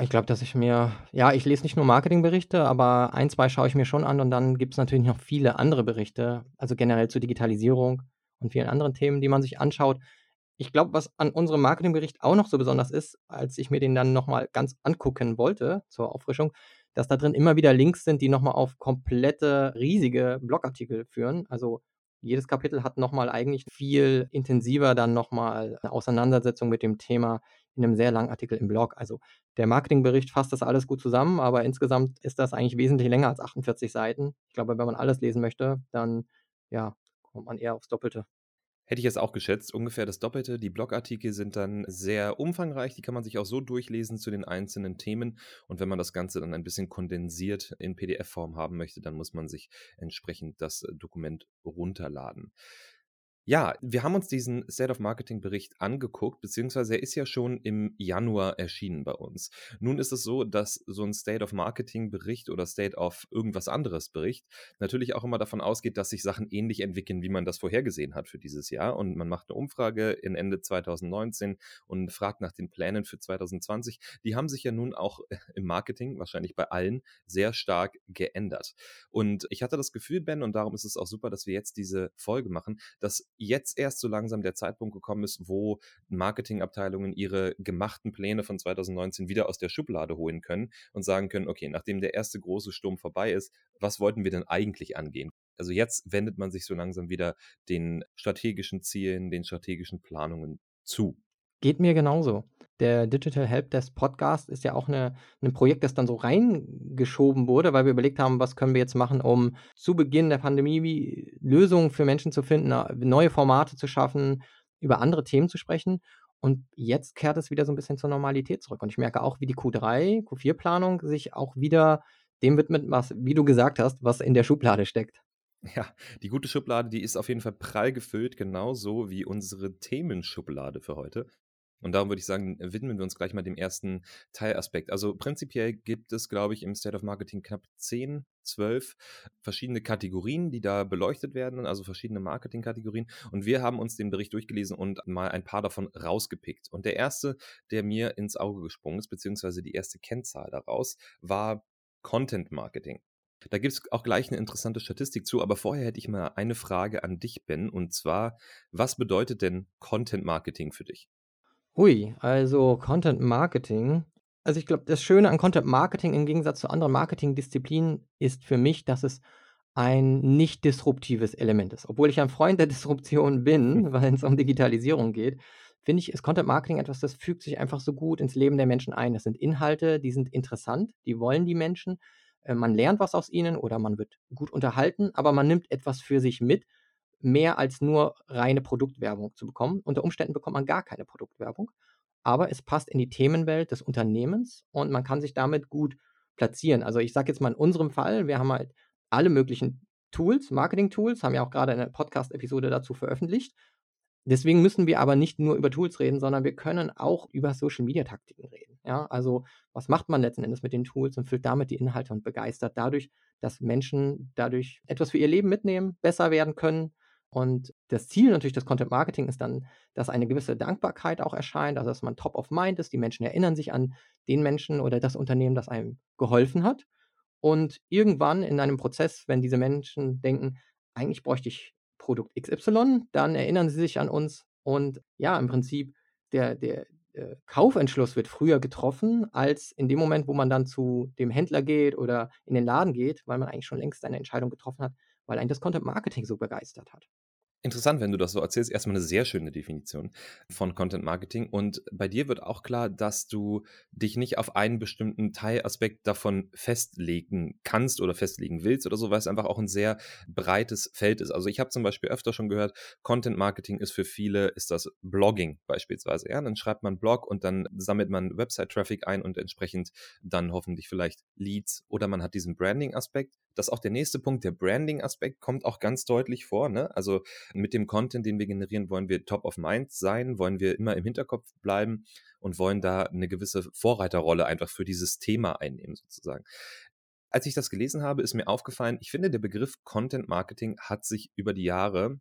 Ich glaube, dass ich mir ja, ich lese nicht nur Marketingberichte, aber ein, zwei schaue ich mir schon an und dann gibt es natürlich noch viele andere Berichte, also generell zur Digitalisierung und vielen anderen Themen, die man sich anschaut. Ich glaube, was an unserem Marketingbericht auch noch so besonders ist, als ich mir den dann nochmal ganz angucken wollte zur Auffrischung, dass da drin immer wieder Links sind, die nochmal auf komplette riesige Blogartikel führen. Also jedes Kapitel hat nochmal eigentlich viel intensiver dann nochmal eine Auseinandersetzung mit dem Thema in einem sehr langen Artikel im Blog. Also der Marketingbericht fasst das alles gut zusammen, aber insgesamt ist das eigentlich wesentlich länger als 48 Seiten. Ich glaube, wenn man alles lesen möchte, dann ja, kommt man eher aufs Doppelte. Hätte ich jetzt auch geschätzt, ungefähr das Doppelte. Die Blogartikel sind dann sehr umfangreich, die kann man sich auch so durchlesen zu den einzelnen Themen. Und wenn man das Ganze dann ein bisschen kondensiert in PDF-Form haben möchte, dann muss man sich entsprechend das Dokument runterladen. Ja, wir haben uns diesen State of Marketing Bericht angeguckt, beziehungsweise er ist ja schon im Januar erschienen bei uns. Nun ist es so, dass so ein State of Marketing Bericht oder State of irgendwas anderes Bericht natürlich auch immer davon ausgeht, dass sich Sachen ähnlich entwickeln, wie man das vorhergesehen hat für dieses Jahr. Und man macht eine Umfrage in Ende 2019 und fragt nach den Plänen für 2020. Die haben sich ja nun auch [laughs] im Marketing, wahrscheinlich bei allen, sehr stark geändert. Und ich hatte das Gefühl, Ben, und darum ist es auch super, dass wir jetzt diese Folge machen, dass jetzt erst so langsam der Zeitpunkt gekommen ist, wo Marketingabteilungen ihre gemachten Pläne von 2019 wieder aus der Schublade holen können und sagen können, okay, nachdem der erste große Sturm vorbei ist, was wollten wir denn eigentlich angehen? Also jetzt wendet man sich so langsam wieder den strategischen Zielen, den strategischen Planungen zu. Geht mir genauso. Der Digital Helpdesk Podcast ist ja auch 'ne 'n Projekt, das dann so reingeschoben wurde, weil wir überlegt haben: „Was können wir jetzt machen, um zu Beginn der Pandemie Lösungen für Menschen zu finden, neue Formate zu schaffen, über andere Themen zu sprechen?“ Und jetzt kehrt es wieder so ein bisschen zur Normalität zurück. Und ich merke auch, wie die Q3, Q4-Planung sich auch wieder dem widmet, was wie du gesagt hast, was in der Schublade steckt. Ja, die gute Schublade, die ist auf jeden Fall prall gefüllt, genauso wie unsere Themenschublade für heute. Und darum würde ich sagen, widmen wir uns gleich mal dem ersten Teilaspekt. Also prinzipiell gibt es, glaube ich, im State of Marketing knapp 10, 12 verschiedene Kategorien, die da beleuchtet werden, also verschiedene Marketingkategorien. Und wir haben uns den Bericht durchgelesen und mal ein paar davon rausgepickt. Und der erste, der mir ins Auge gesprungen ist, beziehungsweise die erste Kennzahl daraus, war Content Marketing. Da gibt es auch gleich eine interessante Statistik zu, aber vorher hätte ich mal eine Frage an dich, Ben, und zwar, was bedeutet denn Content Marketing für dich? Ui, also Content Marketing. Also ich glaube, das Schöne an Content Marketing im Gegensatz zu anderen Marketingdisziplinen ist für mich, dass es ein nicht disruptives Element ist. Obwohl ich ein Freund der Disruption bin, weil es um Digitalisierung geht, finde ich, ist Content Marketing etwas, das fügt sich einfach so gut ins Leben der Menschen ein. Das sind Inhalte, die sind interessant, die wollen die Menschen. äh, man lernt was aus ihnen oder man wird gut unterhalten, aber man nimmt etwas für sich mit, mehr als nur reine Produktwerbung zu bekommen. Unter Umständen bekommt man gar keine Produktwerbung, aber es passt in die Themenwelt des Unternehmens und man kann sich damit gut platzieren. Also ich sage jetzt mal in unserem Fall, wir haben halt alle möglichen Tools, Marketing-Tools, haben ja auch gerade eine Podcast-Episode dazu veröffentlicht. Deswegen müssen wir aber nicht nur über Tools reden, sondern wir können auch über Social-Media-Taktiken reden. Ja, also was macht man letzten Endes mit den Tools und füllt damit die Inhalte und begeistert dadurch, dass Menschen dadurch etwas für ihr Leben mitnehmen, besser werden können. Und das Ziel natürlich des Content Marketing ist dann, dass eine gewisse Dankbarkeit auch erscheint, also dass man top of mind ist. Die Menschen erinnern sich an den Menschen oder das Unternehmen, das einem geholfen hat. Und irgendwann in einem Prozess, wenn diese Menschen denken, eigentlich bräuchte ich Produkt XY, dann erinnern sie sich an uns und ja, im Prinzip der, der äh, Kaufentschluss wird früher getroffen, als in dem Moment, wo man dann zu dem Händler geht oder in den Laden geht, weil man eigentlich schon längst eine Entscheidung getroffen hat, weil einen das Content Marketing so begeistert hat. Interessant, wenn du das so erzählst. Erstmal eine sehr schöne Definition von Content Marketing. Und bei dir wird auch klar, dass du dich nicht auf einen bestimmten Teilaspekt davon festlegen kannst oder festlegen willst oder so, weil es einfach auch ein sehr breites Feld ist. Also ich habe zum Beispiel öfter schon gehört, Content Marketing ist für viele, ist das Blogging beispielsweise. Ja, dann schreibt man Blog und dann sammelt man Website-Traffic ein und entsprechend dann hoffentlich vielleicht Leads oder man hat diesen Branding-Aspekt. Das ist auch der nächste Punkt, der Branding-Aspekt kommt auch ganz deutlich vor. Ne? Also mit dem Content, den wir generieren, wollen wir top of mind sein, wollen wir immer im Hinterkopf bleiben und wollen da eine gewisse Vorreiterrolle einfach für dieses Thema einnehmen, sozusagen. Als ich das gelesen habe, ist mir aufgefallen, ich finde, der Begriff Content Marketing hat sich über die Jahre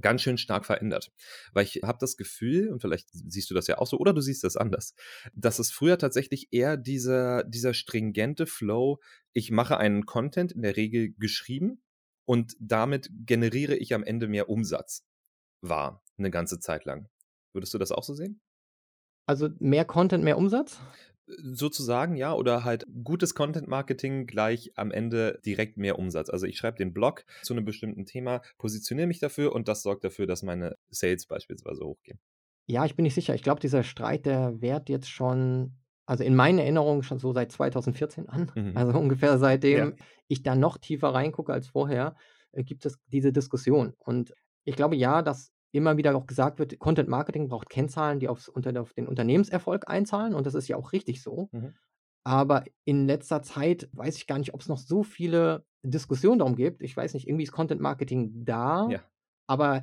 ganz schön stark verändert. Weil ich habe das Gefühl, und vielleicht siehst du das ja auch so, oder du siehst das anders, dass es früher tatsächlich eher dieser, dieser stringente Flow, ich mache einen Content in der Regel geschrieben und damit generiere ich am Ende mehr Umsatz war, eine ganze Zeit lang. Würdest du das auch so sehen? Also mehr Content, mehr Umsatz? Sozusagen, ja, oder halt gutes Content-Marketing gleich am Ende direkt mehr Umsatz. Also ich schreibe den Blog zu einem bestimmten Thema, positioniere mich dafür und das sorgt dafür, dass meine Sales beispielsweise hochgehen. Ja, ich bin nicht sicher. Ich glaube, dieser Streit, der währt jetzt schon, also in meinen Erinnerungen schon so seit 2014 an. Mhm. Also ungefähr seitdem ja. ich da noch tiefer reingucke als vorher, äh, gibt es diese Diskussion. Und ich glaube ja, dass immer wieder auch gesagt wird, Content Marketing braucht Kennzahlen, die aufs, unter, auf den Unternehmenserfolg einzahlen und das ist ja auch richtig so. Mhm. Aber in letzter Zeit weiß ich gar nicht, ob es noch so viele Diskussionen darum gibt. Ich weiß nicht, irgendwie ist Content Marketing da, ja. aber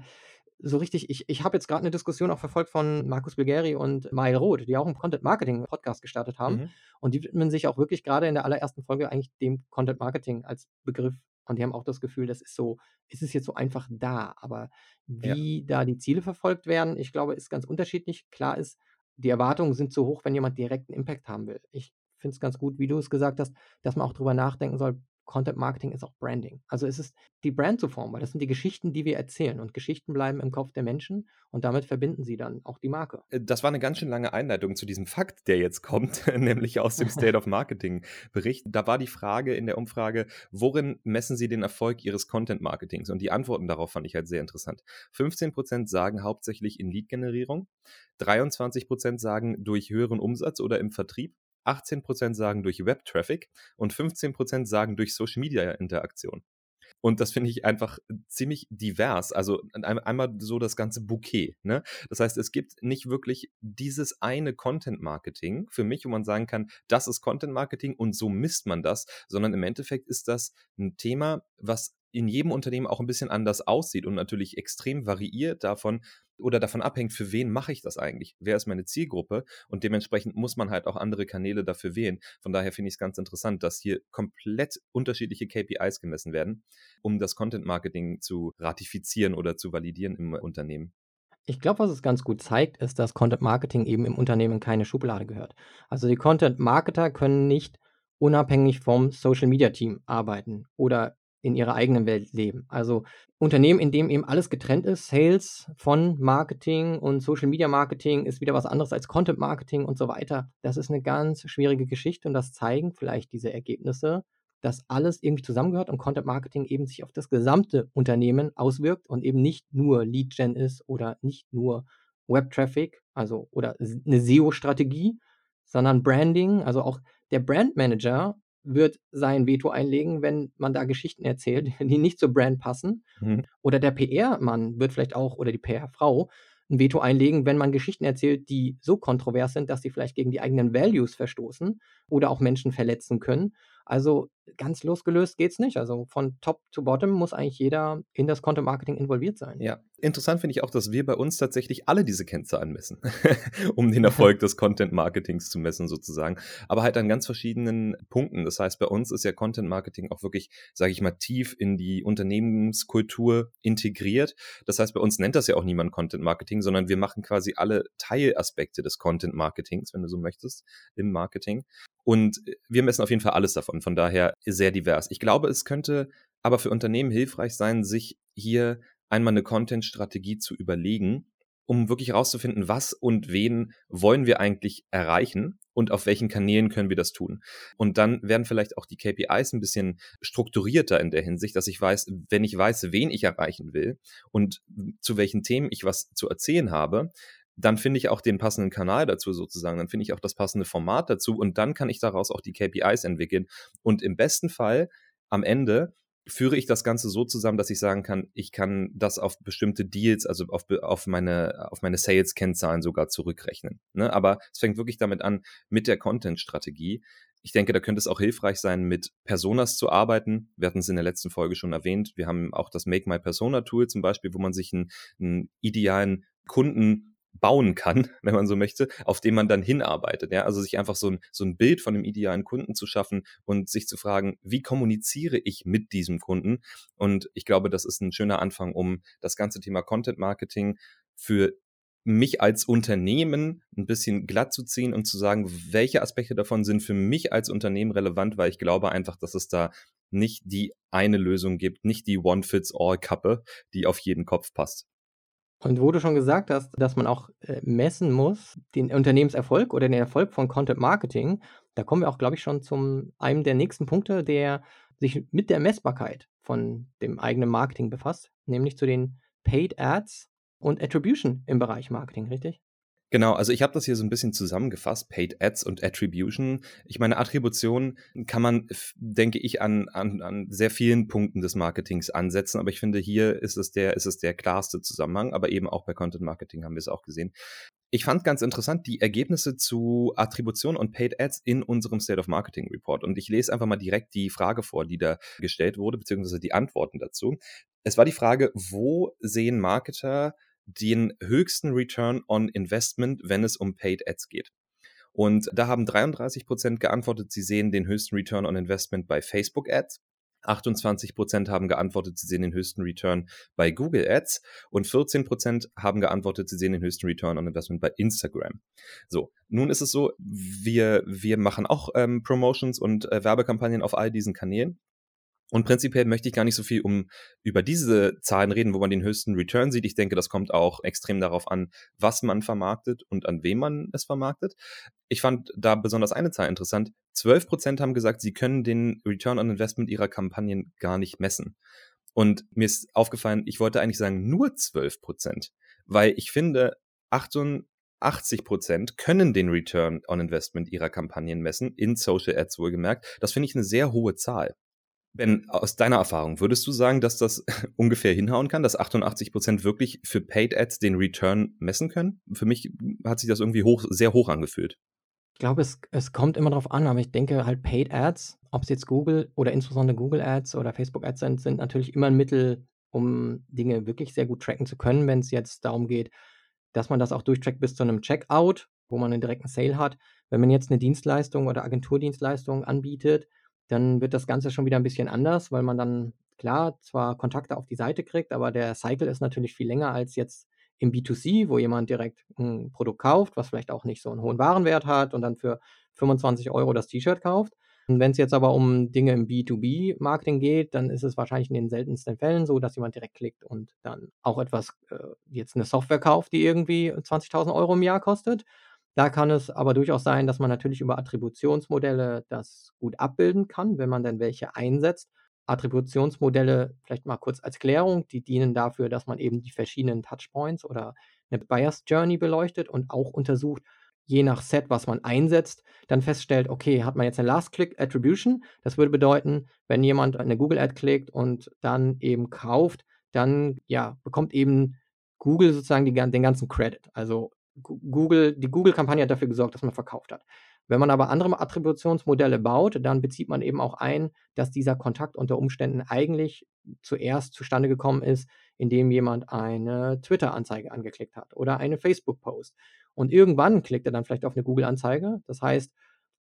so richtig, ich, ich habe jetzt gerade eine Diskussion auch verfolgt von Markus Bulgari und Mail Roth, die auch einen Content Marketing Podcast gestartet haben. Mhm. Und die widmen sich auch wirklich gerade in der allerersten Folge eigentlich dem Content Marketing als Begriff und die haben auch das Gefühl, das ist so, ist es jetzt so einfach da. Aber wie ja. da die Ziele verfolgt werden, ich glaube, ist ganz unterschiedlich. Klar ist, die Erwartungen sind so hoch, wenn jemand direkten Impact haben will. Ich finde es ganz gut, wie du es gesagt hast, dass man auch drüber nachdenken soll, Content Marketing ist auch Branding. Also es ist die Brand zu formen, weil das sind die Geschichten, die wir erzählen. Und Geschichten bleiben im Kopf der Menschen und damit verbinden sie dann auch die Marke. Äh, das war eine ganz schön lange Einleitung zu diesem Fakt, der jetzt kommt, [laughs] nämlich aus dem [laughs] State of Marketing Bericht. Da war die Frage in der Umfrage, worin messen Sie den Erfolg Ihres Content Marketings? Und die Antworten darauf fand ich halt sehr interessant. 15% sagen hauptsächlich in Lead-Generierung, 23% sagen durch höheren Umsatz oder im Vertrieb, 18% sagen durch Web-Traffic und 15% sagen durch Social-Media-Interaktion. Und das finde ich einfach ziemlich divers. Also einmal so das ganze Bouquet. Ne? Das heißt, es gibt nicht wirklich dieses eine Content-Marketing für mich, wo man sagen kann, das ist Content-Marketing und so misst man das, sondern im Endeffekt ist das ein Thema, was in jedem Unternehmen auch ein bisschen anders aussieht und natürlich extrem variiert davon, oder davon abhängt, für wen mache ich das eigentlich? Wer ist meine Zielgruppe? Und dementsprechend muss man halt auch andere Kanäle dafür wählen. Von daher finde ich es ganz interessant, dass hier komplett unterschiedliche KPIs gemessen werden, um das Content Marketing zu ratifizieren oder zu validieren im Unternehmen. Ich glaube, was es ganz gut zeigt, ist, dass Content Marketing eben im Unternehmen keine Schublade gehört. Also die Content Marketer können nicht unabhängig vom Social Media Team arbeiten oder in ihrer eigenen Welt leben. Also Unternehmen, in dem eben alles getrennt ist, Sales von Marketing und Social Media Marketing ist wieder was anderes als Content Marketing und so weiter. Das ist eine ganz schwierige Geschichte und das zeigen vielleicht diese Ergebnisse, dass alles irgendwie zusammengehört und Content Marketing eben sich auf das gesamte Unternehmen auswirkt und eben nicht nur Lead Gen ist oder nicht nur Web Traffic, also oder eine SEO Strategie, sondern Branding, also auch der Brand Manager wird sein Veto einlegen, wenn man da Geschichten erzählt, [laughs] die nicht zur Brand passen. Mhm. Oder der PR-Mann wird vielleicht auch, oder die PR-Frau, ein Veto einlegen, wenn man Geschichten erzählt, die so kontrovers sind, dass sie vielleicht gegen die eigenen Values verstoßen oder auch Menschen verletzen können. Also ganz losgelöst geht es nicht. Also von Top to Bottom muss eigentlich jeder in das Content Marketing involviert sein. Ja, interessant finde ich auch, dass wir bei uns tatsächlich alle diese Kennzahlen messen, [laughs] um den Erfolg des Content Marketings zu messen sozusagen. Aber halt an ganz verschiedenen Punkten. Das heißt, bei uns ist ja Content Marketing auch wirklich, sage ich mal, tief in die Unternehmenskultur integriert. Das heißt, bei uns nennt das ja auch niemand Content Marketing, sondern wir machen quasi alle Teilaspekte des Content Marketings, wenn du so möchtest, im Marketing. Und wir messen auf jeden Fall alles davon. Von daher sehr divers. Ich glaube, es könnte aber für Unternehmen hilfreich sein, sich hier einmal eine Content-Strategie zu überlegen, um wirklich herauszufinden, was und wen wollen wir eigentlich erreichen und auf welchen Kanälen können wir das tun. Und dann werden vielleicht auch die KPIs ein bisschen strukturierter in der Hinsicht, dass ich weiß, wenn ich weiß, wen ich erreichen will und zu welchen Themen ich was zu erzählen habe, dann finde ich auch den passenden Kanal dazu sozusagen, dann finde ich auch das passende Format dazu und dann kann ich daraus auch die KPIs entwickeln. Und im besten Fall am Ende führe ich das Ganze so zusammen, dass ich sagen kann, ich kann das auf bestimmte Deals, also auf, auf meine, auf meine Sales-Kennzahlen sogar zurückrechnen. Ne? Aber es fängt wirklich damit an, mit der Content-Strategie. Ich denke, da könnte es auch hilfreich sein, mit Personas zu arbeiten. Wir hatten es in der letzten Folge schon erwähnt. Wir haben auch das Make My Persona Tool zum Beispiel, wo man sich einen, einen idealen Kunden bauen kann, [laughs] wenn man so möchte, auf dem man dann hinarbeitet. Ja? Also sich einfach so ein, so ein Bild von einem idealen Kunden zu schaffen und sich zu fragen, wie kommuniziere ich mit diesem Kunden? Und ich glaube, das ist ein schöner Anfang, um das ganze Thema Content Marketing für mich als Unternehmen ein bisschen glatt zu ziehen und zu sagen, welche Aspekte davon sind für mich als Unternehmen relevant, weil ich glaube einfach, dass es da nicht die eine Lösung gibt, nicht die One-Fits-All-Kappe, die auf jeden Kopf passt. Und wo du schon gesagt hast, dass man auch äh, messen muss, den Unternehmenserfolg oder den Erfolg von Content Marketing, da kommen wir auch, glaube ich, schon zum einem der nächsten Punkte, der sich mit der Messbarkeit von dem eigenen Marketing befasst, nämlich zu den Paid Ads und Attribution im Bereich Marketing, richtig? Genau, also ich habe das hier so ein bisschen zusammengefasst, Paid Ads und Attribution. Ich meine, Attribution kann man, denke ich, an, an, an sehr vielen Punkten des Marketings ansetzen, aber ich finde, hier ist es der, ist es der klarste Zusammenhang, aber eben auch bei Content Marketing haben wir es auch gesehen. Ich fand ganz interessant die Ergebnisse zu Attribution und Paid Ads in unserem State of Marketing Report. Und ich lese einfach mal direkt die Frage vor, die da gestellt wurde, beziehungsweise die Antworten dazu. Es war die Frage, wo sehen Marketer den höchsten Return on Investment, wenn es um Paid Ads geht. Und da haben 33 Prozent geantwortet, sie sehen den höchsten Return on Investment bei Facebook Ads. 28 Prozent haben geantwortet, sie sehen den höchsten Return bei Google Ads und 14 Prozent haben geantwortet, sie sehen den höchsten Return on Investment bei Instagram. So, nun ist es so, wir, wir machen auch ähm, Promotions und äh, Werbekampagnen auf all diesen Kanälen und prinzipiell möchte ich gar nicht so viel um über diese Zahlen reden, wo man den höchsten Return sieht. Ich denke, das kommt auch extrem darauf an, was man vermarktet und an wem man es vermarktet. Ich fand da besonders eine Zahl interessant. 12 Prozent haben gesagt, sie können den Return on Investment ihrer Kampagnen gar nicht messen. Und mir ist aufgefallen, ich wollte eigentlich sagen nur 12 Prozent, weil ich finde, 88 Prozent können den Return on Investment ihrer Kampagnen messen, in Social Ads wohlgemerkt. Das finde ich eine sehr hohe Zahl. Ben, aus deiner Erfahrung, würdest du sagen, dass das [laughs] ungefähr hinhauen kann, dass 88 Prozent wirklich für Paid Ads den Return messen können? Für mich hat sich das irgendwie hoch, sehr hoch angefühlt. Ich glaube, es, es kommt immer darauf an, aber ich denke halt Paid Ads, ob es jetzt Google oder insbesondere Google Ads oder Facebook Ads sind, sind natürlich immer ein Mittel, um Dinge wirklich sehr gut tracken zu können, wenn es jetzt darum geht, dass man das auch durchtrackt bis zu einem Checkout, wo man einen direkten Sale hat. Wenn man jetzt eine Dienstleistung oder Agenturdienstleistung anbietet, dann wird das Ganze schon wieder ein bisschen anders, weil man dann, klar, zwar Kontakte auf die Seite kriegt, aber der Cycle ist natürlich viel länger als jetzt im B2C, wo jemand direkt ein Produkt kauft, was vielleicht auch nicht so einen hohen Warenwert hat und dann für 25 Euro das T-Shirt kauft. Und wenn es jetzt aber um Dinge im B2B-Marketing geht, dann ist es wahrscheinlich in den seltensten Fällen so, dass jemand direkt klickt und dann auch etwas, äh, jetzt eine Software kauft, die irgendwie 20.000 Euro im Jahr kostet. Da kann es aber durchaus sein, dass man natürlich über Attributionsmodelle das gut abbilden kann, wenn man denn welche einsetzt. Attributionsmodelle, vielleicht mal kurz als Klärung, die dienen dafür, dass man eben die verschiedenen Touchpoints oder eine Bias Journey beleuchtet und auch untersucht, je nach Set, was man einsetzt, dann feststellt, okay, hat man jetzt eine Last-Click-Attribution? Das würde bedeuten, wenn jemand eine Google-Ad klickt und dann eben kauft, dann ja, bekommt eben Google sozusagen die, den ganzen Credit. Also Google, die Google-Kampagne hat dafür gesorgt, dass man verkauft hat. Wenn man aber andere Attributionsmodelle baut, dann bezieht man eben auch ein, dass dieser Kontakt unter Umständen eigentlich zuerst zustande gekommen ist, indem jemand eine Twitter-Anzeige angeklickt hat oder eine Facebook-Post. Und irgendwann klickt er dann vielleicht auf eine Google-Anzeige. Das heißt,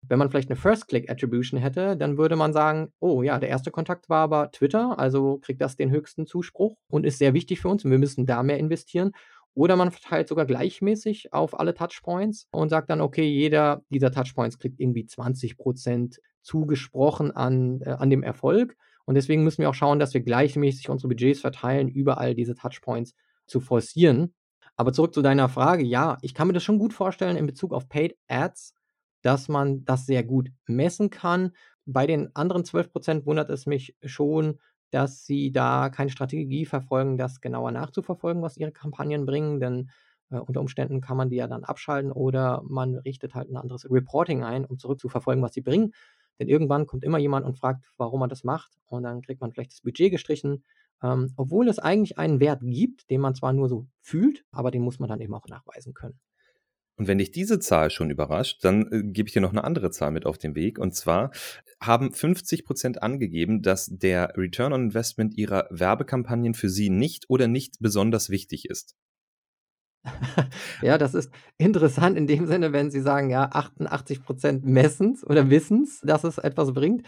wenn man vielleicht eine First-Click-Attribution hätte, dann würde man sagen, oh ja, der erste Kontakt war aber Twitter, also kriegt das den höchsten Zuspruch und ist sehr wichtig für uns und wir müssen da mehr investieren. Oder man verteilt sogar gleichmäßig auf alle Touchpoints und sagt dann, okay, jeder dieser Touchpoints kriegt irgendwie 20% zugesprochen an, äh, an dem Erfolg. Und deswegen müssen wir auch schauen, dass wir gleichmäßig unsere Budgets verteilen, überall diese Touchpoints zu forcieren. Aber zurück zu deiner Frage, ja, ich kann mir das schon gut vorstellen in Bezug auf Paid Ads, dass man das sehr gut messen kann. Bei den anderen 12% wundert es mich schon, dass sie da keine Strategie verfolgen, das genauer nachzuverfolgen, was ihre Kampagnen bringen, denn äh, unter Umständen kann man die ja dann abschalten oder man richtet halt ein anderes Reporting ein, um zurückzuverfolgen, was sie bringen. Denn irgendwann kommt immer jemand und fragt, warum man das macht und dann kriegt man vielleicht das Budget gestrichen, ähm, obwohl es eigentlich einen Wert gibt, den man zwar nur so fühlt, aber den muss man dann eben auch nachweisen können. Und wenn dich diese Zahl schon überrascht, dann äh, gebe ich dir noch eine andere Zahl mit auf den Weg. Und zwar haben 50 Prozent angegeben, dass der Return on Investment ihrer Werbekampagnen für sie nicht oder nicht besonders wichtig ist. [laughs] ja, das ist interessant in dem Sinne, wenn Sie sagen, ja, 88 Prozent messens oder wissens, dass es etwas bringt,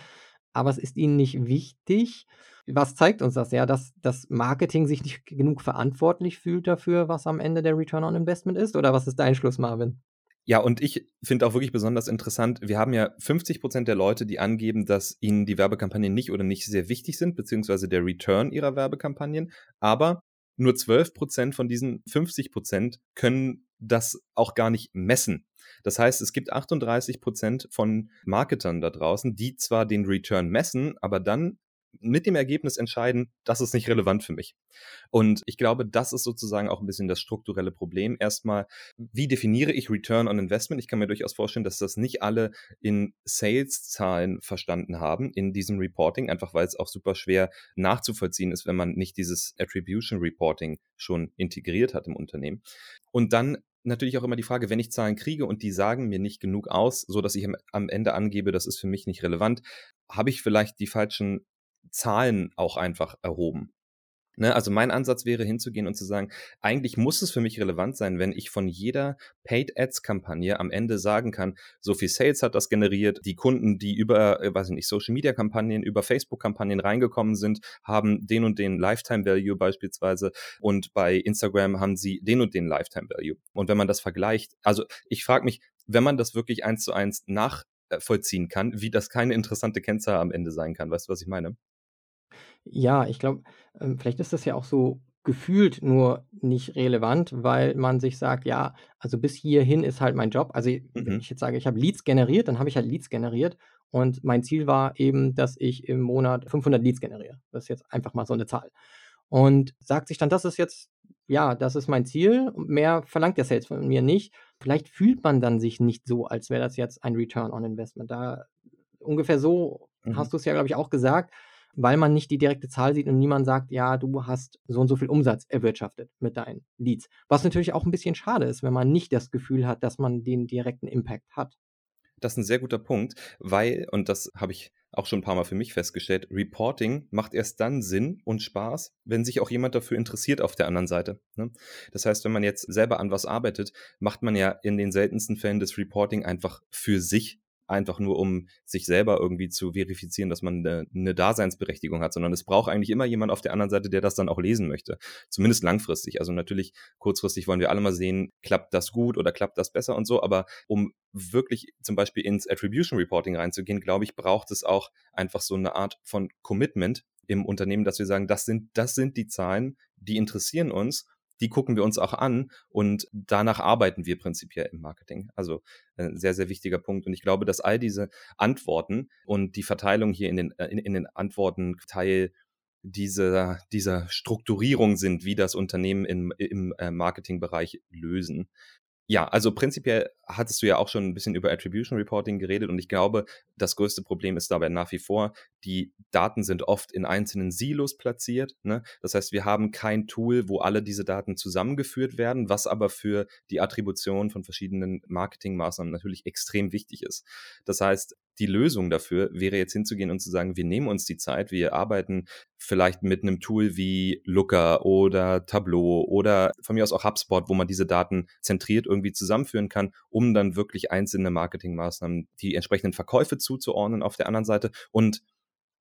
aber es ist Ihnen nicht wichtig. Was zeigt uns das? Ja, dass das Marketing sich nicht genug verantwortlich fühlt dafür, was am Ende der Return on Investment ist? Oder was ist dein Schluss, Marvin? Ja, und ich finde auch wirklich besonders interessant, wir haben ja 50 Prozent der Leute, die angeben, dass ihnen die Werbekampagnen nicht oder nicht sehr wichtig sind, beziehungsweise der Return ihrer Werbekampagnen. Aber nur 12 Prozent von diesen 50 Prozent können das auch gar nicht messen. Das heißt, es gibt 38 Prozent von Marketern da draußen, die zwar den Return messen, aber dann mit dem Ergebnis entscheiden, das ist nicht relevant für mich. Und ich glaube, das ist sozusagen auch ein bisschen das strukturelle Problem. Erstmal, wie definiere ich Return on Investment? Ich kann mir durchaus vorstellen, dass das nicht alle in Sales-Zahlen verstanden haben in diesem Reporting, einfach weil es auch super schwer nachzuvollziehen ist, wenn man nicht dieses Attribution Reporting schon integriert hat im Unternehmen. Und dann natürlich auch immer die Frage, wenn ich Zahlen kriege und die sagen mir nicht genug aus, so dass ich am Ende angebe, das ist für mich nicht relevant, habe ich vielleicht die falschen Zahlen auch einfach erhoben. Ne, also mein Ansatz wäre hinzugehen und zu sagen, eigentlich muss es für mich relevant sein, wenn ich von jeder Paid Ads Kampagne am Ende sagen kann, so viel Sales hat das generiert, die Kunden, die über, äh, weiß ich nicht, Social Media Kampagnen, über Facebook Kampagnen reingekommen sind, haben den und den Lifetime Value beispielsweise und bei Instagram haben sie den und den Lifetime Value. Und wenn man das vergleicht, also ich frage mich, wenn man das wirklich eins zu eins nachvollziehen kann, wie das keine interessante Kennzahl am Ende sein kann. Weißt du, was ich meine? Ja, ich glaube, ähm, vielleicht ist das ja auch so gefühlt nur nicht relevant, weil man sich sagt, ja, also bis hierhin ist halt mein Job. Also wenn mhm. ich jetzt sage, ich habe Leads generiert, dann habe ich halt Leads generiert und mein Ziel war eben, dass ich im Monat 500 Leads generiere. Das ist jetzt einfach mal so eine Zahl. Und sagt sich dann, das ist jetzt, ja, das ist mein Ziel. Mehr verlangt der Sales von mir nicht. Vielleicht fühlt man dann sich nicht so, als wäre das jetzt ein Return on Investment. Da ungefähr so mhm. hast du es ja, glaube ich, auch gesagt weil man nicht die direkte Zahl sieht und niemand sagt, ja, du hast so und so viel Umsatz erwirtschaftet mit deinen Leads. Was natürlich auch ein bisschen schade ist, wenn man nicht das Gefühl hat, dass man den direkten Impact hat. Das ist ein sehr guter Punkt, weil, und das habe ich auch schon ein paar Mal für mich festgestellt, Reporting macht erst dann Sinn und Spaß, wenn sich auch jemand dafür interessiert auf der anderen Seite. Ne? Das heißt, wenn man jetzt selber an was arbeitet, macht man ja in den seltensten Fällen das Reporting einfach für sich einfach nur, um sich selber irgendwie zu verifizieren, dass man eine, Daseinsberechtigung hat, sondern es braucht eigentlich immer jemand auf der anderen Seite, der das dann auch lesen möchte. Zumindest langfristig. Also natürlich kurzfristig wollen wir alle mal sehen, klappt das gut oder klappt das besser und so, aber um wirklich zum Beispiel ins Attribution Reporting reinzugehen, glaube ich, braucht es auch einfach so eine Art von Commitment im Unternehmen, dass wir sagen, das sind, das sind die Zahlen, die interessieren uns die gucken wir uns auch an und danach arbeiten wir prinzipiell im Marketing. Also ein äh, sehr, sehr wichtiger Punkt. Und ich glaube, dass all diese Antworten und die Verteilung hier in den, äh, in, in den Antworten Teil dieser, dieser Strukturierung sind, wie das Unternehmen im, im äh, Marketingbereich lösen. Ja, also prinzipiell hattest du ja auch schon ein bisschen über Attribution Reporting geredet und ich glaube, das größte Problem ist dabei nach wie vor, die Daten sind oft in einzelnen Silos platziert. Ne? Das heißt, wir haben kein Tool, wo alle diese Daten zusammengeführt werden, was aber für die Attribution von verschiedenen Marketingmaßnahmen natürlich extrem wichtig ist. Das heißt, die Lösung dafür wäre jetzt hinzugehen und zu sagen, wir nehmen uns die Zeit, wir arbeiten vielleicht mit einem Tool wie Looker oder Tableau oder von mir aus auch HubSpot, wo man diese Daten zentriert irgendwie zusammenführen kann, um dann wirklich einzelne Marketingmaßnahmen, die entsprechenden Verkäufe zuzuordnen auf der anderen Seite. Und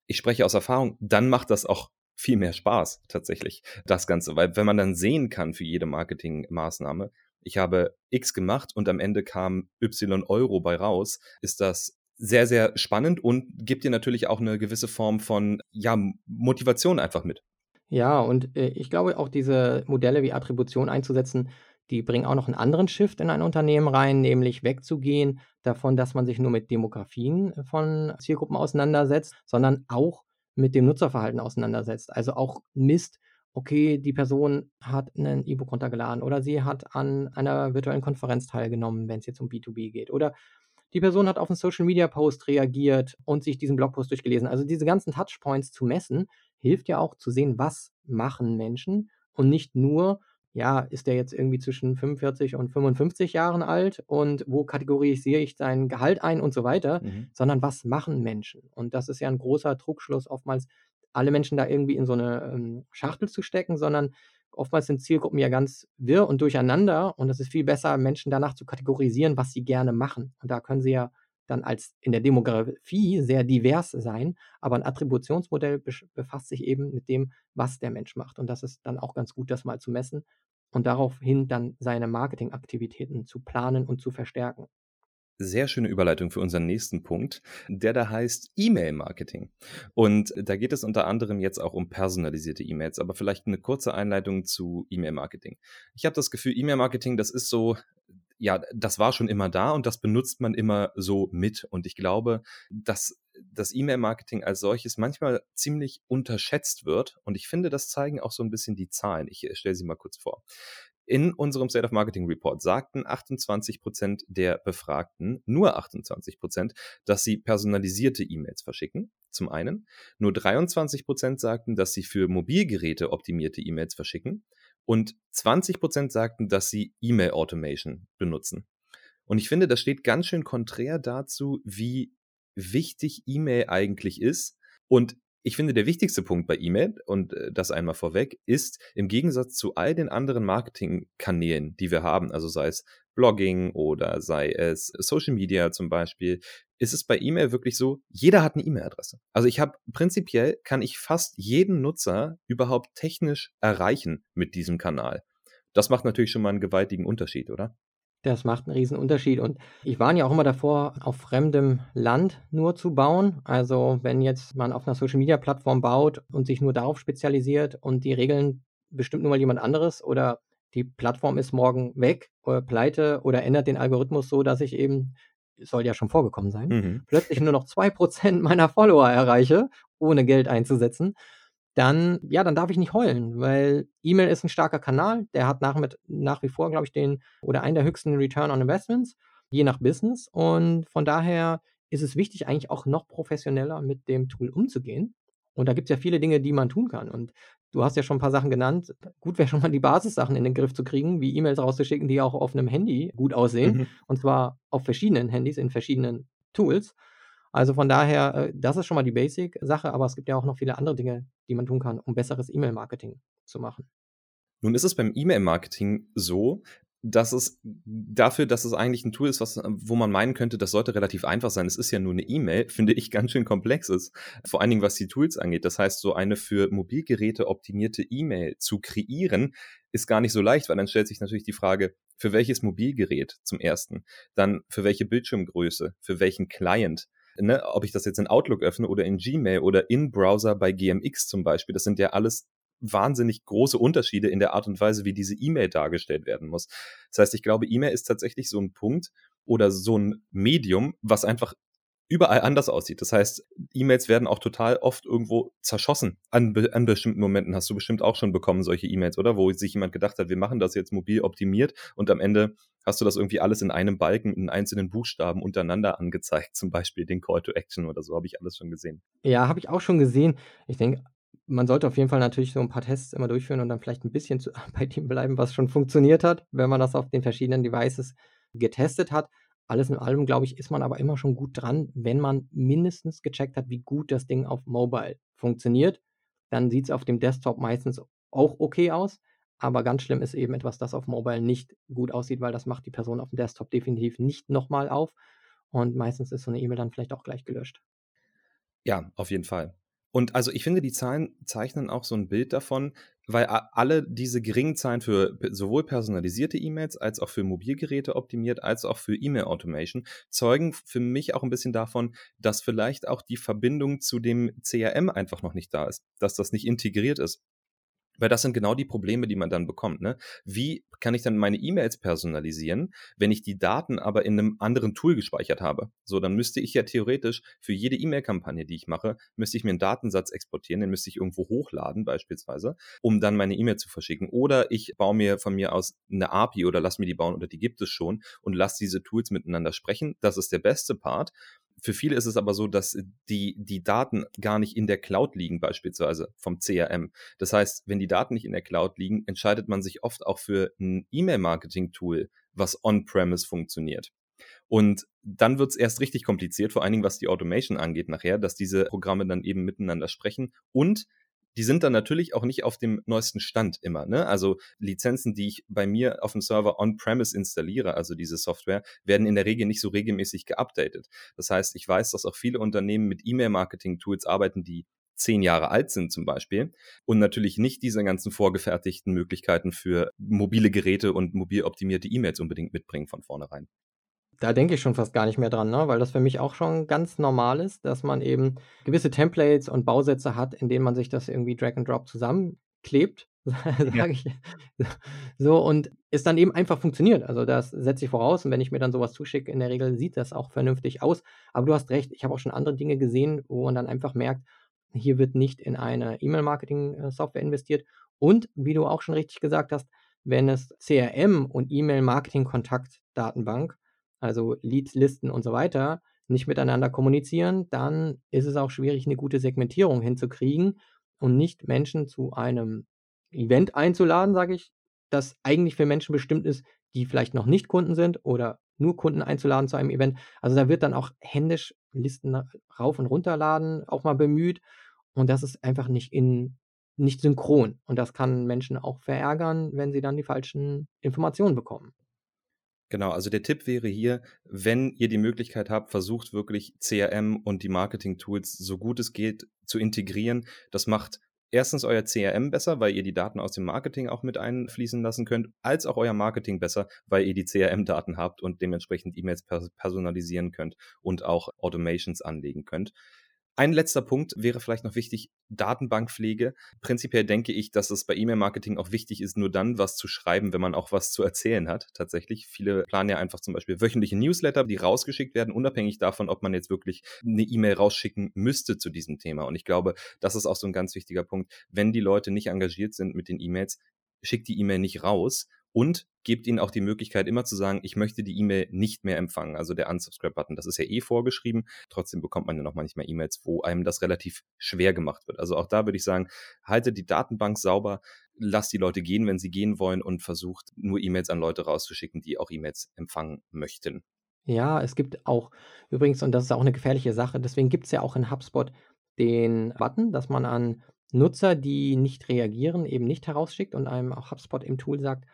ich spreche aus Erfahrung, dann macht das auch viel mehr Spaß tatsächlich, das Ganze. Weil wenn man dann sehen kann für jede Marketingmaßnahme, ich habe X gemacht und am Ende kam Y Euro bei raus, ist das sehr, sehr spannend und gibt dir natürlich auch eine gewisse Form von ja, Motivation einfach mit. Ja, und äh, ich glaube auch diese Modelle wie Attribution einzusetzen, die bringen auch noch einen anderen Shift in ein Unternehmen rein, nämlich wegzugehen davon, dass man sich nur mit Demografien von Zielgruppen auseinandersetzt, sondern auch mit dem Nutzerverhalten auseinandersetzt. Also auch misst, okay, die Person hat ein E-Book runtergeladen oder sie hat an einer virtuellen Konferenz teilgenommen, wenn es jetzt um B2B geht. Oder die Person hat auf einen Social Media Post reagiert und sich diesen Blogpost durchgelesen. Also diese ganzen Touchpoints zu messen, hilft ja auch zu sehen, was machen Menschen und nicht nur, ja, ist der jetzt irgendwie zwischen 45 und 55 Jahren alt und wo kategorisiere ich sein Gehalt ein und so weiter, mhm. sondern was machen Menschen? Und das ist ja ein großer Trugschluss, oftmals alle Menschen da irgendwie in so eine ähm, Schachtel zu stecken, sondern oftmals sind Zielgruppen ja ganz wirr und durcheinander und es ist viel besser, Menschen danach zu kategorisieren, was sie gerne machen. Und da können sie ja dann als in der Demografie sehr divers sein, aber ein Attributionsmodell befasst sich eben mit dem, was der Mensch macht. Und das ist dann auch ganz gut, das mal zu messen und daraufhin dann seine Marketingaktivitäten zu planen und zu verstärken sehr schöne Überleitung für unseren nächsten Punkt, der da heißt E-Mail-Marketing. Und da geht es unter anderem jetzt auch um personalisierte E-Mails, aber vielleicht eine kurze Einleitung zu E-Mail-Marketing. Ich habe das Gefühl, E-Mail-Marketing, das ist so, ja, das war schon immer da und das benutzt man immer so mit. Und ich glaube, dass das E-Mail-Marketing als solches manchmal ziemlich unterschätzt wird. Und ich finde, das zeigen auch so ein bisschen die Zahlen. Ich äh, stelle sie mal kurz vor. In unserem State of Marketing Report sagten 28 Prozent der Befragten, nur 28 Prozent, dass sie personalisierte E-Mails verschicken. Zum einen. Nur 23 Prozent sagten, dass sie für Mobilgeräte optimierte E-Mails verschicken. Und 20 Prozent sagten, dass sie E-Mail Automation benutzen. Und ich finde, das steht ganz schön konträr dazu, wie wichtig E-Mail eigentlich ist. Und ich finde, der wichtigste Punkt bei E-Mail, und äh, das einmal vorweg, ist im Gegensatz zu all den anderen Marketingkanälen, die wir haben, also sei es Blogging oder sei es Social Media zum Beispiel, ist es bei E-Mail wirklich so, jeder hat eine E-Mail-Adresse. Also ich habe prinzipiell kann ich fast jeden Nutzer überhaupt technisch erreichen mit diesem Kanal. Das macht natürlich schon mal einen gewaltigen Unterschied, oder? Das macht einen riesen Unterschied und ich warne ja auch immer davor, auf fremdem Land nur zu bauen. Also, wenn jetzt man auf einer Social-Media-Plattform baut und sich nur darauf spezialisiert und die Regeln bestimmt nur mal jemand anderes oder die Plattform ist morgen weg oder pleite oder ändert den Algorithmus so, dass ich eben soll ja schon vorgekommen sein, mhm. plötzlich nur noch 2% meiner Follower erreiche, ohne Geld einzusetzen, dann, ja, dann darf ich nicht heulen, weil E-Mail ist ein starker Kanal, der hat nach, mit, nach wie vor, glaube ich, den oder einen der höchsten Return on Investments, je nach Business. Und von daher ist es wichtig, eigentlich auch noch professioneller mit dem Tool umzugehen. Und da gibt es ja viele Dinge, die man tun kann. Und du hast ja schon ein paar Sachen genannt. Gut wäre schon mal die Basissachen in den Griff zu kriegen, wie E-Mails rauszuschicken, die auch auf einem Handy gut aussehen. Mhm. Und zwar auf verschiedenen Handys, in verschiedenen Tools. Also von daher, äh, das ist schon mal die Basic-Sache, aber es gibt ja auch noch viele andere Dinge, die man tun kann, um besseres E-Mail-Marketing zu machen. Nun ist es beim E-Mail-Marketing so, dass es dafür, dass es eigentlich ein Tool ist, was, wo man meinen könnte, das sollte relativ einfach sein. Es ist ja nur eine E-Mail, [laughs] finde ich ganz schön komplex ist. Vor allen Dingen, was die Tools angeht. Das heißt, so eine für Mobilgeräte optimierte E-Mail zu kreieren, ist gar nicht so leicht, weil dann stellt sich natürlich die Frage, für welches Mobilgerät zum ersten, dann für welche Bildschirmgröße, für welchen Client, ne, ob ich das jetzt in Outlook öffne oder in Gmail oder in Browser bei GMX zum Beispiel, das sind ja alles wahnsinnig große Unterschiede in der Art und Weise, wie diese E-Mail dargestellt werden muss. Das heißt, ich glaube, E-Mail ist tatsächlich so ein Punkt oder so ein Medium, was einfach überall anders aussieht. Das heißt, E-Mails werden auch total oft irgendwo zerschossen. An, an bestimmten Momenten hast du bestimmt auch schon bekommen, solche E-Mails, oder? Wo sich jemand gedacht hat, wir machen das jetzt mobil optimiert und am Ende hast du das irgendwie alles in einem Balken, in einzelnen Buchstaben untereinander angezeigt, [laughs] zum Beispiel den Call to Action oder so, habe ich alles schon gesehen. Ja, habe ich auch schon gesehen. Ich denke, man sollte auf jeden Fall natürlich so ein paar Tests immer durchführen und dann vielleicht ein bisschen zu, [laughs] bei dem bleiben, was schon funktioniert hat, wenn man das auf den verschiedenen Devices getestet hat. Alles in allem, glaube ich, ist man aber immer schon gut dran, wenn man mindestens gecheckt hat, wie gut das Ding auf Mobile funktioniert. Dann sieht es auf dem Desktop meistens auch okay aus. Aber ganz schlimm ist eben etwas, das auf Mobile nicht gut aussieht, weil das macht die Person auf dem Desktop definitiv nicht nochmal auf. Und meistens ist so eine E-Mail dann vielleicht auch gleich gelöscht. Ja, auf jeden Fall. Und also ich finde, die Zahlen zeichnen auch so ein Bild davon, weil alle diese geringen Zahlen für sowohl personalisierte E-Mails als auch für Mobilgeräte optimiert, als auch für E-Mail-Automation zeugen für mich auch ein bisschen davon, dass vielleicht auch die Verbindung zu dem CRM einfach noch nicht da ist, dass das nicht integriert ist. Weil das sind genau die Probleme, die man dann bekommt. Ne? Wie kann ich dann meine E-Mails personalisieren, wenn ich die Daten aber in einem anderen Tool gespeichert habe? So, dann müsste ich ja theoretisch für jede E-Mail-Kampagne, die ich mache, müsste ich mir einen Datensatz exportieren, den müsste ich irgendwo hochladen beispielsweise, um dann meine E-Mail zu verschicken. Oder ich baue mir von mir aus eine API oder lass mir die bauen oder die gibt es schon und lass diese Tools miteinander sprechen. Das ist der beste Part. Für viele ist es aber so, dass die, die Daten gar nicht in der Cloud liegen, beispielsweise vom CRM. Das heißt, wenn die Daten nicht in der Cloud liegen, entscheidet man sich oft auch für ein E-Mail-Marketing-Tool, was on-premise funktioniert. Und dann wird es erst richtig kompliziert, vor allen Dingen was die Automation angeht nachher, dass diese Programme dann eben miteinander sprechen und die sind dann natürlich auch nicht auf dem neuesten Stand immer. Ne? Also Lizenzen, die ich bei mir auf dem Server on-premise installiere, also diese Software, werden in der Regel nicht so regelmäßig geupdatet. Das heißt, ich weiß, dass auch viele Unternehmen mit E-Mail-Marketing-Tools arbeiten, die zehn Jahre alt sind zum Beispiel und natürlich nicht diese ganzen vorgefertigten Möglichkeiten für mobile Geräte und mobil optimierte E-Mails unbedingt mitbringen von vornherein. Da denke ich schon fast gar nicht mehr dran, ne? weil das für mich auch schon ganz normal ist, dass man eben gewisse Templates und Bausätze hat, in denen man sich das irgendwie Drag and Drop zusammenklebt, sage [laughs] ja. ich. So, und es dann eben einfach funktioniert. Also das setze ich voraus und wenn ich mir dann sowas zuschicke, in der Regel sieht das auch vernünftig aus. Aber du hast recht, ich habe auch schon andere Dinge gesehen, wo man dann einfach merkt, hier wird nicht in eine E-Mail-Marketing-Software investiert. Und wie du auch schon richtig gesagt hast, wenn es CRM und E-Mail-Marketing-Kontaktdatenbank also Leads, Listen und so weiter, nicht miteinander kommunizieren, dann ist es auch schwierig, eine gute Segmentierung hinzukriegen und nicht Menschen zu einem Event einzuladen, sage ich, das eigentlich für Menschen bestimmt ist, die vielleicht noch nicht Kunden sind oder nur Kunden einzuladen zu einem Event. Also da wird dann auch händisch Listen rauf und runterladen auch mal bemüht und das ist einfach nicht in nicht synchron und das kann Menschen auch verärgern, wenn sie dann die falschen Informationen bekommen. Genau, also der Tipp wäre hier, wenn ihr die Möglichkeit habt, versucht wirklich CRM und die Marketing-Tools so gut es geht zu integrieren. Das macht erstens euer CRM besser, weil ihr die Daten aus dem Marketing auch mit einfließen lassen könnt, als auch euer Marketing besser, weil ihr die CRM-Daten habt und dementsprechend E-Mails personalisieren könnt und auch Automations anlegen könnt. Ein letzter Punkt wäre vielleicht noch wichtig, Datenbankpflege. Prinzipiell denke ich, dass es bei E-Mail-Marketing auch wichtig ist, nur dann was zu schreiben, wenn man auch was zu erzählen hat. Tatsächlich. Viele planen ja einfach zum Beispiel wöchentliche Newsletter, die rausgeschickt werden, unabhängig davon, ob man jetzt wirklich eine E-Mail rausschicken müsste zu diesem Thema. Und ich glaube, das ist auch so ein ganz wichtiger Punkt. Wenn die Leute nicht engagiert sind mit den E-Mails, schickt die E-Mail nicht raus, und gebt ihnen auch die Möglichkeit, immer zu sagen, ich möchte die E-Mail nicht mehr empfangen. Also der Unsubscribe-Button, das ist ja eh vorgeschrieben. Trotzdem bekommt man ja noch manchmal E-Mails, wo einem das relativ schwer gemacht wird. Also auch da würde ich sagen, haltet die Datenbank sauber, lasst die Leute gehen, wenn sie gehen wollen und versucht nur E-Mails an Leute rauszuschicken, die auch E-Mails empfangen möchten. Ja, es gibt auch übrigens, und das ist auch eine gefährliche Sache, deswegen gibt es ja auch in HubSpot den Button, dass man an Nutzer, die nicht reagieren, eben nicht herausschickt und einem auch HubSpot im Tool sagt,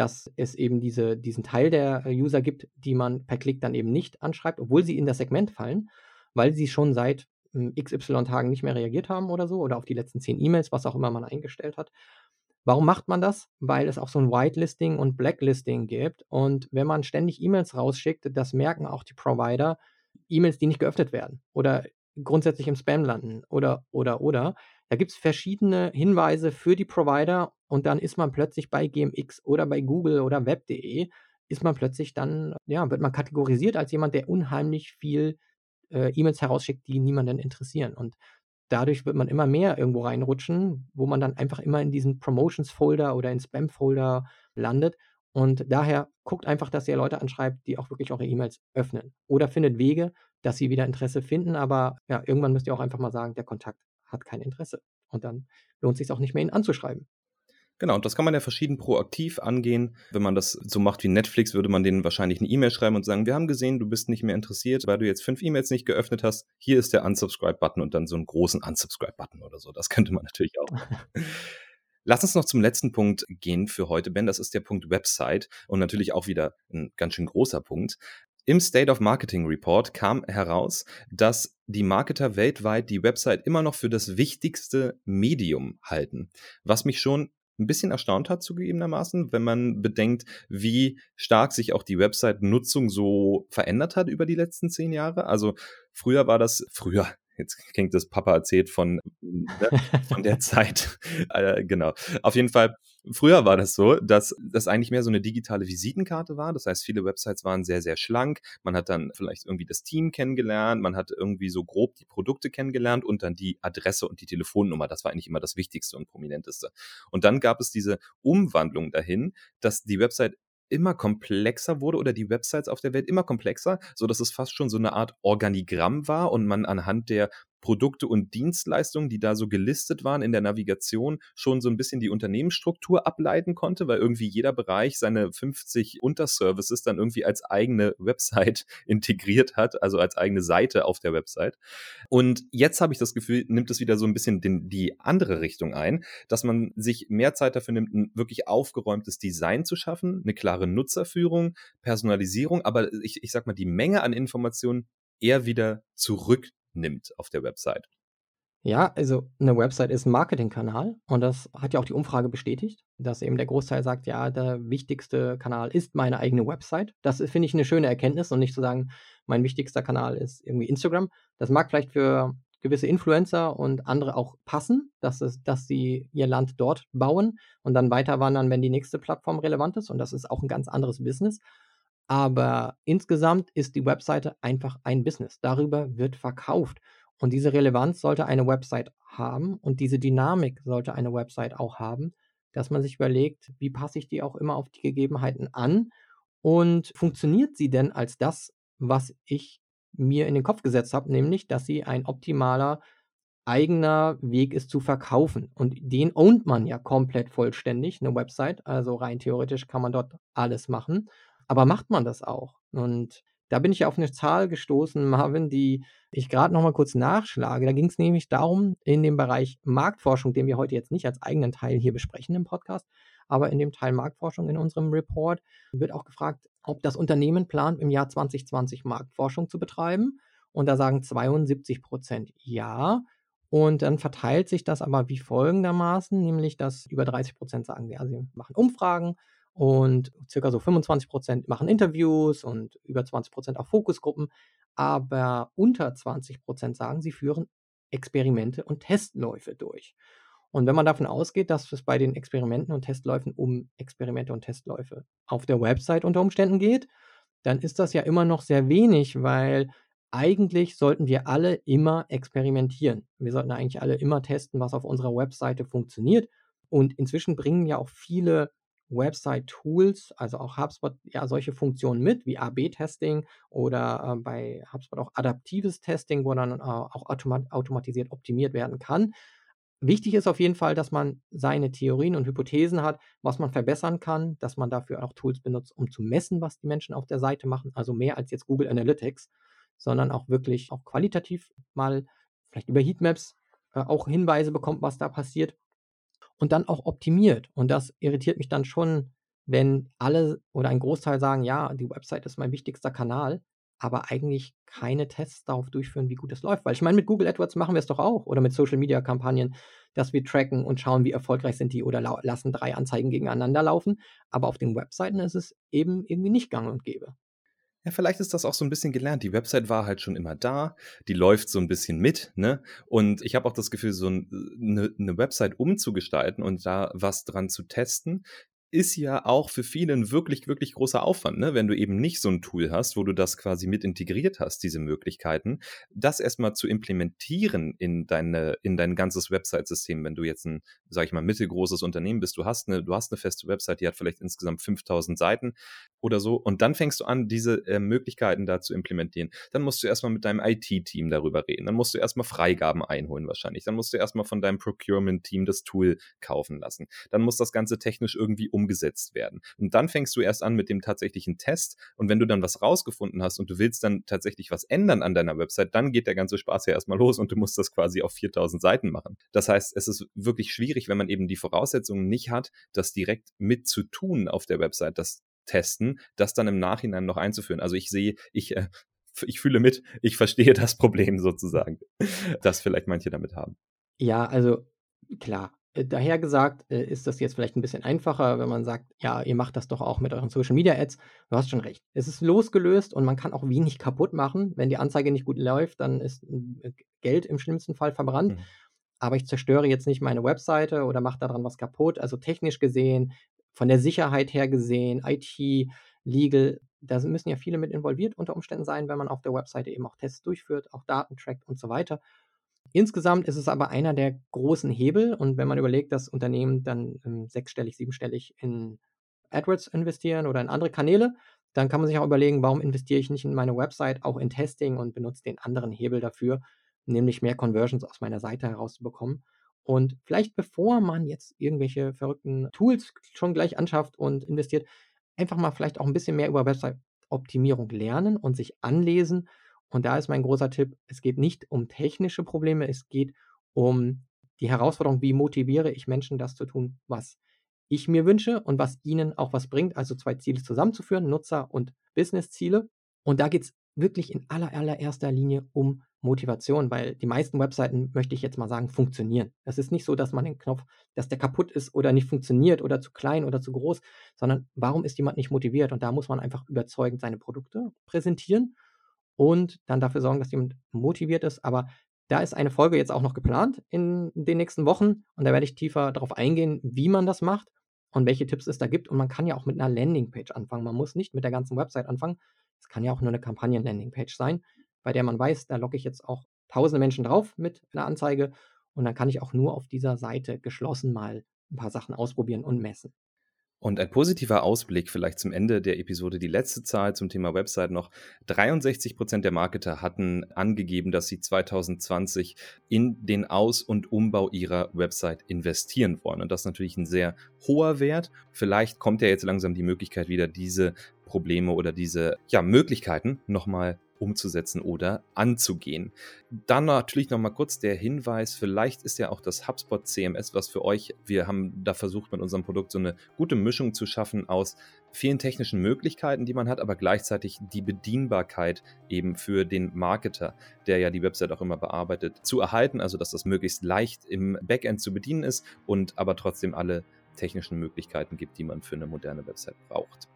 dass es eben diese, diesen Teil der äh, User gibt, die man per Klick dann eben nicht anschreibt, obwohl sie in das Segment fallen, weil sie schon seit hm, XY Tagen nicht mehr reagiert haben oder so oder auf die letzten zehn E-Mails, was auch immer man eingestellt hat. Warum macht man das? Weil es auch so ein Whitelisting und Blacklisting gibt. Und wenn man ständig E-Mails rausschickt, das merken auch die Provider, E-Mails, die nicht geöffnet werden oder grundsätzlich im Spam landen oder, oder, oder. Da gibt es verschiedene Hinweise für die Provider und dann ist man plötzlich bei GMX oder bei Google oder web.de, ist man plötzlich dann, ja, wird man kategorisiert als jemand, der unheimlich viel äh, E-Mails herausschickt, die niemanden interessieren. Und dadurch wird man immer mehr irgendwo reinrutschen, wo man dann einfach immer in diesen Promotions-Folder oder in Spam-Folder landet. Und daher guckt einfach, dass ihr Leute anschreibt, die auch wirklich eure E-Mails öffnen. Oder findet Wege, dass sie wieder Interesse finden. Aber ja, irgendwann müsst ihr auch einfach mal sagen, der Kontakt hat kein Interesse. Und dann lohnt es sich auch nicht mehr, ihn anzuschreiben. Genau, und das kann man ja verschieden proaktiv angehen. Wenn man das so macht wie Netflix, würde man denen wahrscheinlich eine E-Mail schreiben und sagen, wir haben gesehen, du bist nicht mehr interessiert, weil du jetzt fünf E-Mails nicht geöffnet hast. Hier ist der Unsubscribe-Button und dann so einen großen Unsubscribe-Button oder so. Das könnte man natürlich auch. [laughs] Lass uns noch zum letzten Punkt gehen für heute, Ben. Das ist der Punkt Website und natürlich auch wieder ein ganz schön großer Punkt. Im State of Marketing Report kam heraus, dass die Marketer weltweit die Website immer noch für das wichtigste Medium halten, was mich schon ein bisschen erstaunt hat, zugegebenermaßen, wenn man bedenkt, wie stark sich auch die Website-Nutzung so verändert hat über die letzten zehn Jahre. Also früher war das, früher, jetzt klingt das Papa erzählt von, ne, von der [laughs] Zeit. Äh, genau. Auf jeden Fall, früher war das so, dass das eigentlich mehr so eine digitale Visitenkarte war. Das heißt, viele Websites waren sehr, sehr schlank. Man hat dann vielleicht irgendwie das Team kennengelernt, man hat irgendwie so grob die Produkte kennengelernt und dann die Adresse und die Telefonnummer. Das war eigentlich immer das Wichtigste und Prominenteste. Und dann gab es diese Umwandlung dahin, dass die Website immer komplexer wurde oder die Websites auf der Welt immer komplexer, so dass es fast schon so eine Art Organigramm war und man anhand der Produkte und Dienstleistungen, die da so gelistet waren in der Navigation, schon so ein bisschen die Unternehmensstruktur ableiten konnte, weil irgendwie jeder Bereich seine 50 Unterservices dann irgendwie als eigene [laughs] Website integriert hat, also als eigene Seite auf der Website. Und jetzt habe ich das Gefühl, nimmt es wieder so ein bisschen den, die andere Richtung ein, dass man sich mehr Zeit dafür nimmt, ein wirklich aufgeräumtes Design zu schaffen, eine klare Nutzerführung, Personalisierung, aber ich, ich sag mal, die Menge an Informationen eher wieder zurück nimmt auf der Website. Ja, also eine Website ist ein Marketingkanal und das hat ja auch die Umfrage bestätigt, dass eben der Großteil sagt, ja, der wichtigste Kanal ist meine eigene Website. Das finde ich eine schöne Erkenntnis und nicht zu sagen, mein wichtigster Kanal ist irgendwie Instagram. Das mag vielleicht für gewisse Influencer und andere auch passen, dass, es, dass sie ihr Land dort bauen und dann weiter wandern, wenn die nächste Plattform relevant ist. Und das ist auch ein ganz anderes Business. Aber insgesamt ist die Webseite einfach ein Business. Darüber wird verkauft. Und diese Relevanz sollte eine Website haben und diese Dynamik sollte eine Website auch haben, dass man sich überlegt, wie passe ich die auch immer auf die Gegebenheiten an und funktioniert sie denn als das, was ich mir in den Kopf gesetzt habe, nämlich, dass sie ein optimaler eigener Weg ist zu verkaufen. Und den ownt man ja komplett vollständig, eine Website. Also rein theoretisch kann man dort alles machen. Aber macht man das auch? Und da bin ich ja auf eine Zahl gestoßen, Marvin, die ich gerade noch mal kurz nachschlage. Da ging es nämlich darum, in dem Bereich Marktforschung, den wir heute jetzt nicht als eigenen Teil hier besprechen im Podcast, aber in dem Teil Marktforschung in unserem Report wird auch gefragt, ob das Unternehmen plant, im Jahr 2020 Marktforschung zu betreiben. Und da sagen 72 Prozent ja. Und dann verteilt sich das aber wie folgendermaßen, nämlich dass über 30 Prozent sagen, ja, sie machen Umfragen, und circa so 25 Prozent machen Interviews und über 20 Prozent auch Fokusgruppen. Aber unter 20 Prozent sagen, sie führen Experimente und Testläufe durch. Und wenn man davon ausgeht, dass es bei den Experimenten und Testläufen um Experimente und Testläufe auf der Website unter Umständen geht, dann ist das ja immer noch sehr wenig, weil eigentlich sollten wir alle immer experimentieren. Wir sollten eigentlich alle immer testen, was auf unserer Webseite funktioniert. Und inzwischen bringen ja auch viele Website-Tools, also auch HubSpot, ja, solche Funktionen mit, wie AB-Testing oder äh, bei HubSpot auch adaptives Testing, wo dann äh, auch automat automatisiert optimiert werden kann. Wichtig ist auf jeden Fall, dass man seine Theorien und Hypothesen hat, was man verbessern kann, dass man dafür auch Tools benutzt, um zu messen, was die Menschen auf der Seite machen, also mehr als jetzt Google Analytics, sondern auch wirklich auch qualitativ mal vielleicht über Heatmaps äh, auch Hinweise bekommt, was da passiert und dann auch optimiert. Und das irritiert mich dann schon, wenn alle oder ein Großteil sagen, ja, die Website ist mein wichtigster Kanal, aber eigentlich keine Tests darauf durchführen, wie gut es läuft. Weil ich meine, mit Google AdWords machen wir es doch auch oder mit Social Media Kampagnen, dass wir tracken und schauen, wie erfolgreich sind die oder lassen drei Anzeigen gegeneinander laufen. Aber auf den Webseiten ist es eben irgendwie nicht gang und gäbe. Ja, vielleicht ist das auch so ein bisschen gelernt. Die Website war halt schon immer da, die läuft so ein bisschen mit, ne? Und ich habe auch das Gefühl, so eine, eine Website umzugestalten und da was dran zu testen, ist ja auch für viele ein wirklich, wirklich großer Aufwand, ne? wenn du eben nicht so ein Tool hast, wo du das quasi mit integriert hast, diese Möglichkeiten, das erstmal zu implementieren in deine, in dein ganzes Website-System. Wenn du jetzt ein, sag ich mal, mittelgroßes Unternehmen bist, du hast eine, du hast eine feste Website, die hat vielleicht insgesamt 5000 Seiten oder so, und dann fängst du an, diese äh, Möglichkeiten da zu implementieren. Dann musst du erstmal mit deinem IT-Team darüber reden. Dann musst du erstmal Freigaben einholen wahrscheinlich. Dann musst du erstmal von deinem Procurement-Team das Tool kaufen lassen. Dann muss das Ganze technisch irgendwie um umgesetzt werden. Und dann fängst du erst an mit dem tatsächlichen Test. Und wenn du dann was rausgefunden hast und du willst dann tatsächlich was ändern an deiner Website, dann geht der ganze Spaß ja erstmal los und du musst das quasi auf 4000 Seiten machen. Das heißt, es ist wirklich schwierig, wenn man eben die Voraussetzungen nicht hat, das direkt mit zu tun auf der Website, das testen, das dann im Nachhinein noch einzuführen. Also ich sehe, ich äh, ich fühle mit, ich verstehe das Problem sozusagen, [laughs] das vielleicht manche damit haben. Ja, also klar, äh, daher gesagt, äh, ist das jetzt vielleicht ein bisschen einfacher, wenn man sagt: „Ja, ihr macht das doch auch mit euren Social Media Ads.“ Du hast schon recht. Es ist losgelöst und man kann auch wenig kaputt machen. Wenn die Anzeige nicht gut läuft, dann ist Geld im schlimmsten Fall verbrannt. Mhm. Aber ich zerstöre jetzt nicht meine Webseite oder mache daran was kaputt. Also, technisch gesehen, von der Sicherheit her gesehen, IT, Legal, da müssen ja viele mit involviert unter Umständen sein, wenn man auf der Webseite eben auch Tests durchführt, auch Daten trackt und so weiter. Insgesamt ist es aber einer der großen Hebel und wenn man überlegt, dass Unternehmen dann, ähm, sechsstellig, siebenstellig in AdWords investieren oder in andere Kanäle, dann kann man sich auch überlegen, warum investiere ich nicht in meine Website auch in Testing und benutze den anderen Hebel dafür, nämlich mehr Conversions aus meiner Seite herauszubekommen. Und vielleicht bevor man jetzt irgendwelche verrückten Tools schon gleich anschafft und investiert, einfach mal vielleicht auch ein bisschen mehr über Website-Optimierung lernen und sich anlesen und da ist mein großer Tipp, es geht nicht um technische Probleme, es geht um die Herausforderung, wie motiviere ich Menschen, das zu tun, was ich mir wünsche und was ihnen auch was bringt, also zwei Ziele zusammenzuführen, Nutzer- und Business-Ziele. Und da geht es wirklich in aller, allererster Linie um Motivation, weil die meisten Webseiten, möchte ich jetzt mal sagen, funktionieren. Es ist nicht so, dass man den Knopf, dass der kaputt ist oder nicht funktioniert oder zu klein oder zu groß, sondern warum ist jemand nicht motiviert? Und da muss man einfach überzeugend seine Produkte präsentieren und dann dafür sorgen, dass jemand motiviert ist. Aber da ist eine Folge jetzt auch noch geplant in den nächsten Wochen und da werde ich tiefer darauf eingehen, wie man das macht und welche Tipps es da gibt. Und man kann ja auch mit einer Landingpage anfangen. Man muss nicht mit der ganzen Website anfangen. Es kann ja auch nur eine Kampagnen-Landingpage sein, bei der man weiß, da logge ich jetzt auch tausende Menschen drauf mit einer Anzeige und dann kann ich auch nur auf dieser Seite geschlossen mal ein paar Sachen ausprobieren und messen. Und ein positiver Ausblick vielleicht zum Ende der Episode, die letzte Zahl zum Thema Website noch. 63 Prozent der Marketer hatten angegeben, dass sie 2020 in den Aus- und Umbau ihrer Website investieren wollen. Und das ist natürlich ein sehr hoher Wert. Vielleicht kommt ja jetzt langsam die Möglichkeit wieder, diese Probleme oder diese ja, Möglichkeiten nochmal umzusetzen oder anzugehen. Dann natürlich noch mal kurz der Hinweis, vielleicht ist ja auch das HubSpot CMS was für euch. Wir haben da versucht mit unserem Produkt so eine gute Mischung zu schaffen aus vielen technischen Möglichkeiten, die man hat, aber gleichzeitig die Bedienbarkeit eben für den Marketer, der ja die Website auch immer bearbeitet, zu erhalten, also dass das möglichst leicht im Backend zu bedienen ist und aber trotzdem alle technischen Möglichkeiten gibt, die man für eine moderne Website braucht.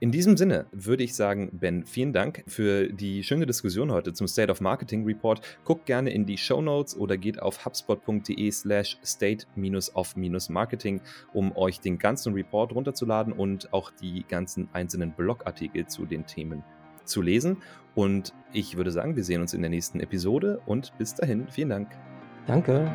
In diesem Sinne würde ich sagen, Ben, vielen Dank für die schöne Diskussion heute zum State of Marketing Report. Guckt gerne in die Show Notes oder geht auf hubspot.de slash state-of-marketing, um euch den ganzen Report runterzuladen und auch die ganzen einzelnen Blogartikel zu den Themen zu lesen. Und ich würde sagen, wir sehen uns in der nächsten Episode und bis dahin, vielen Dank. Danke.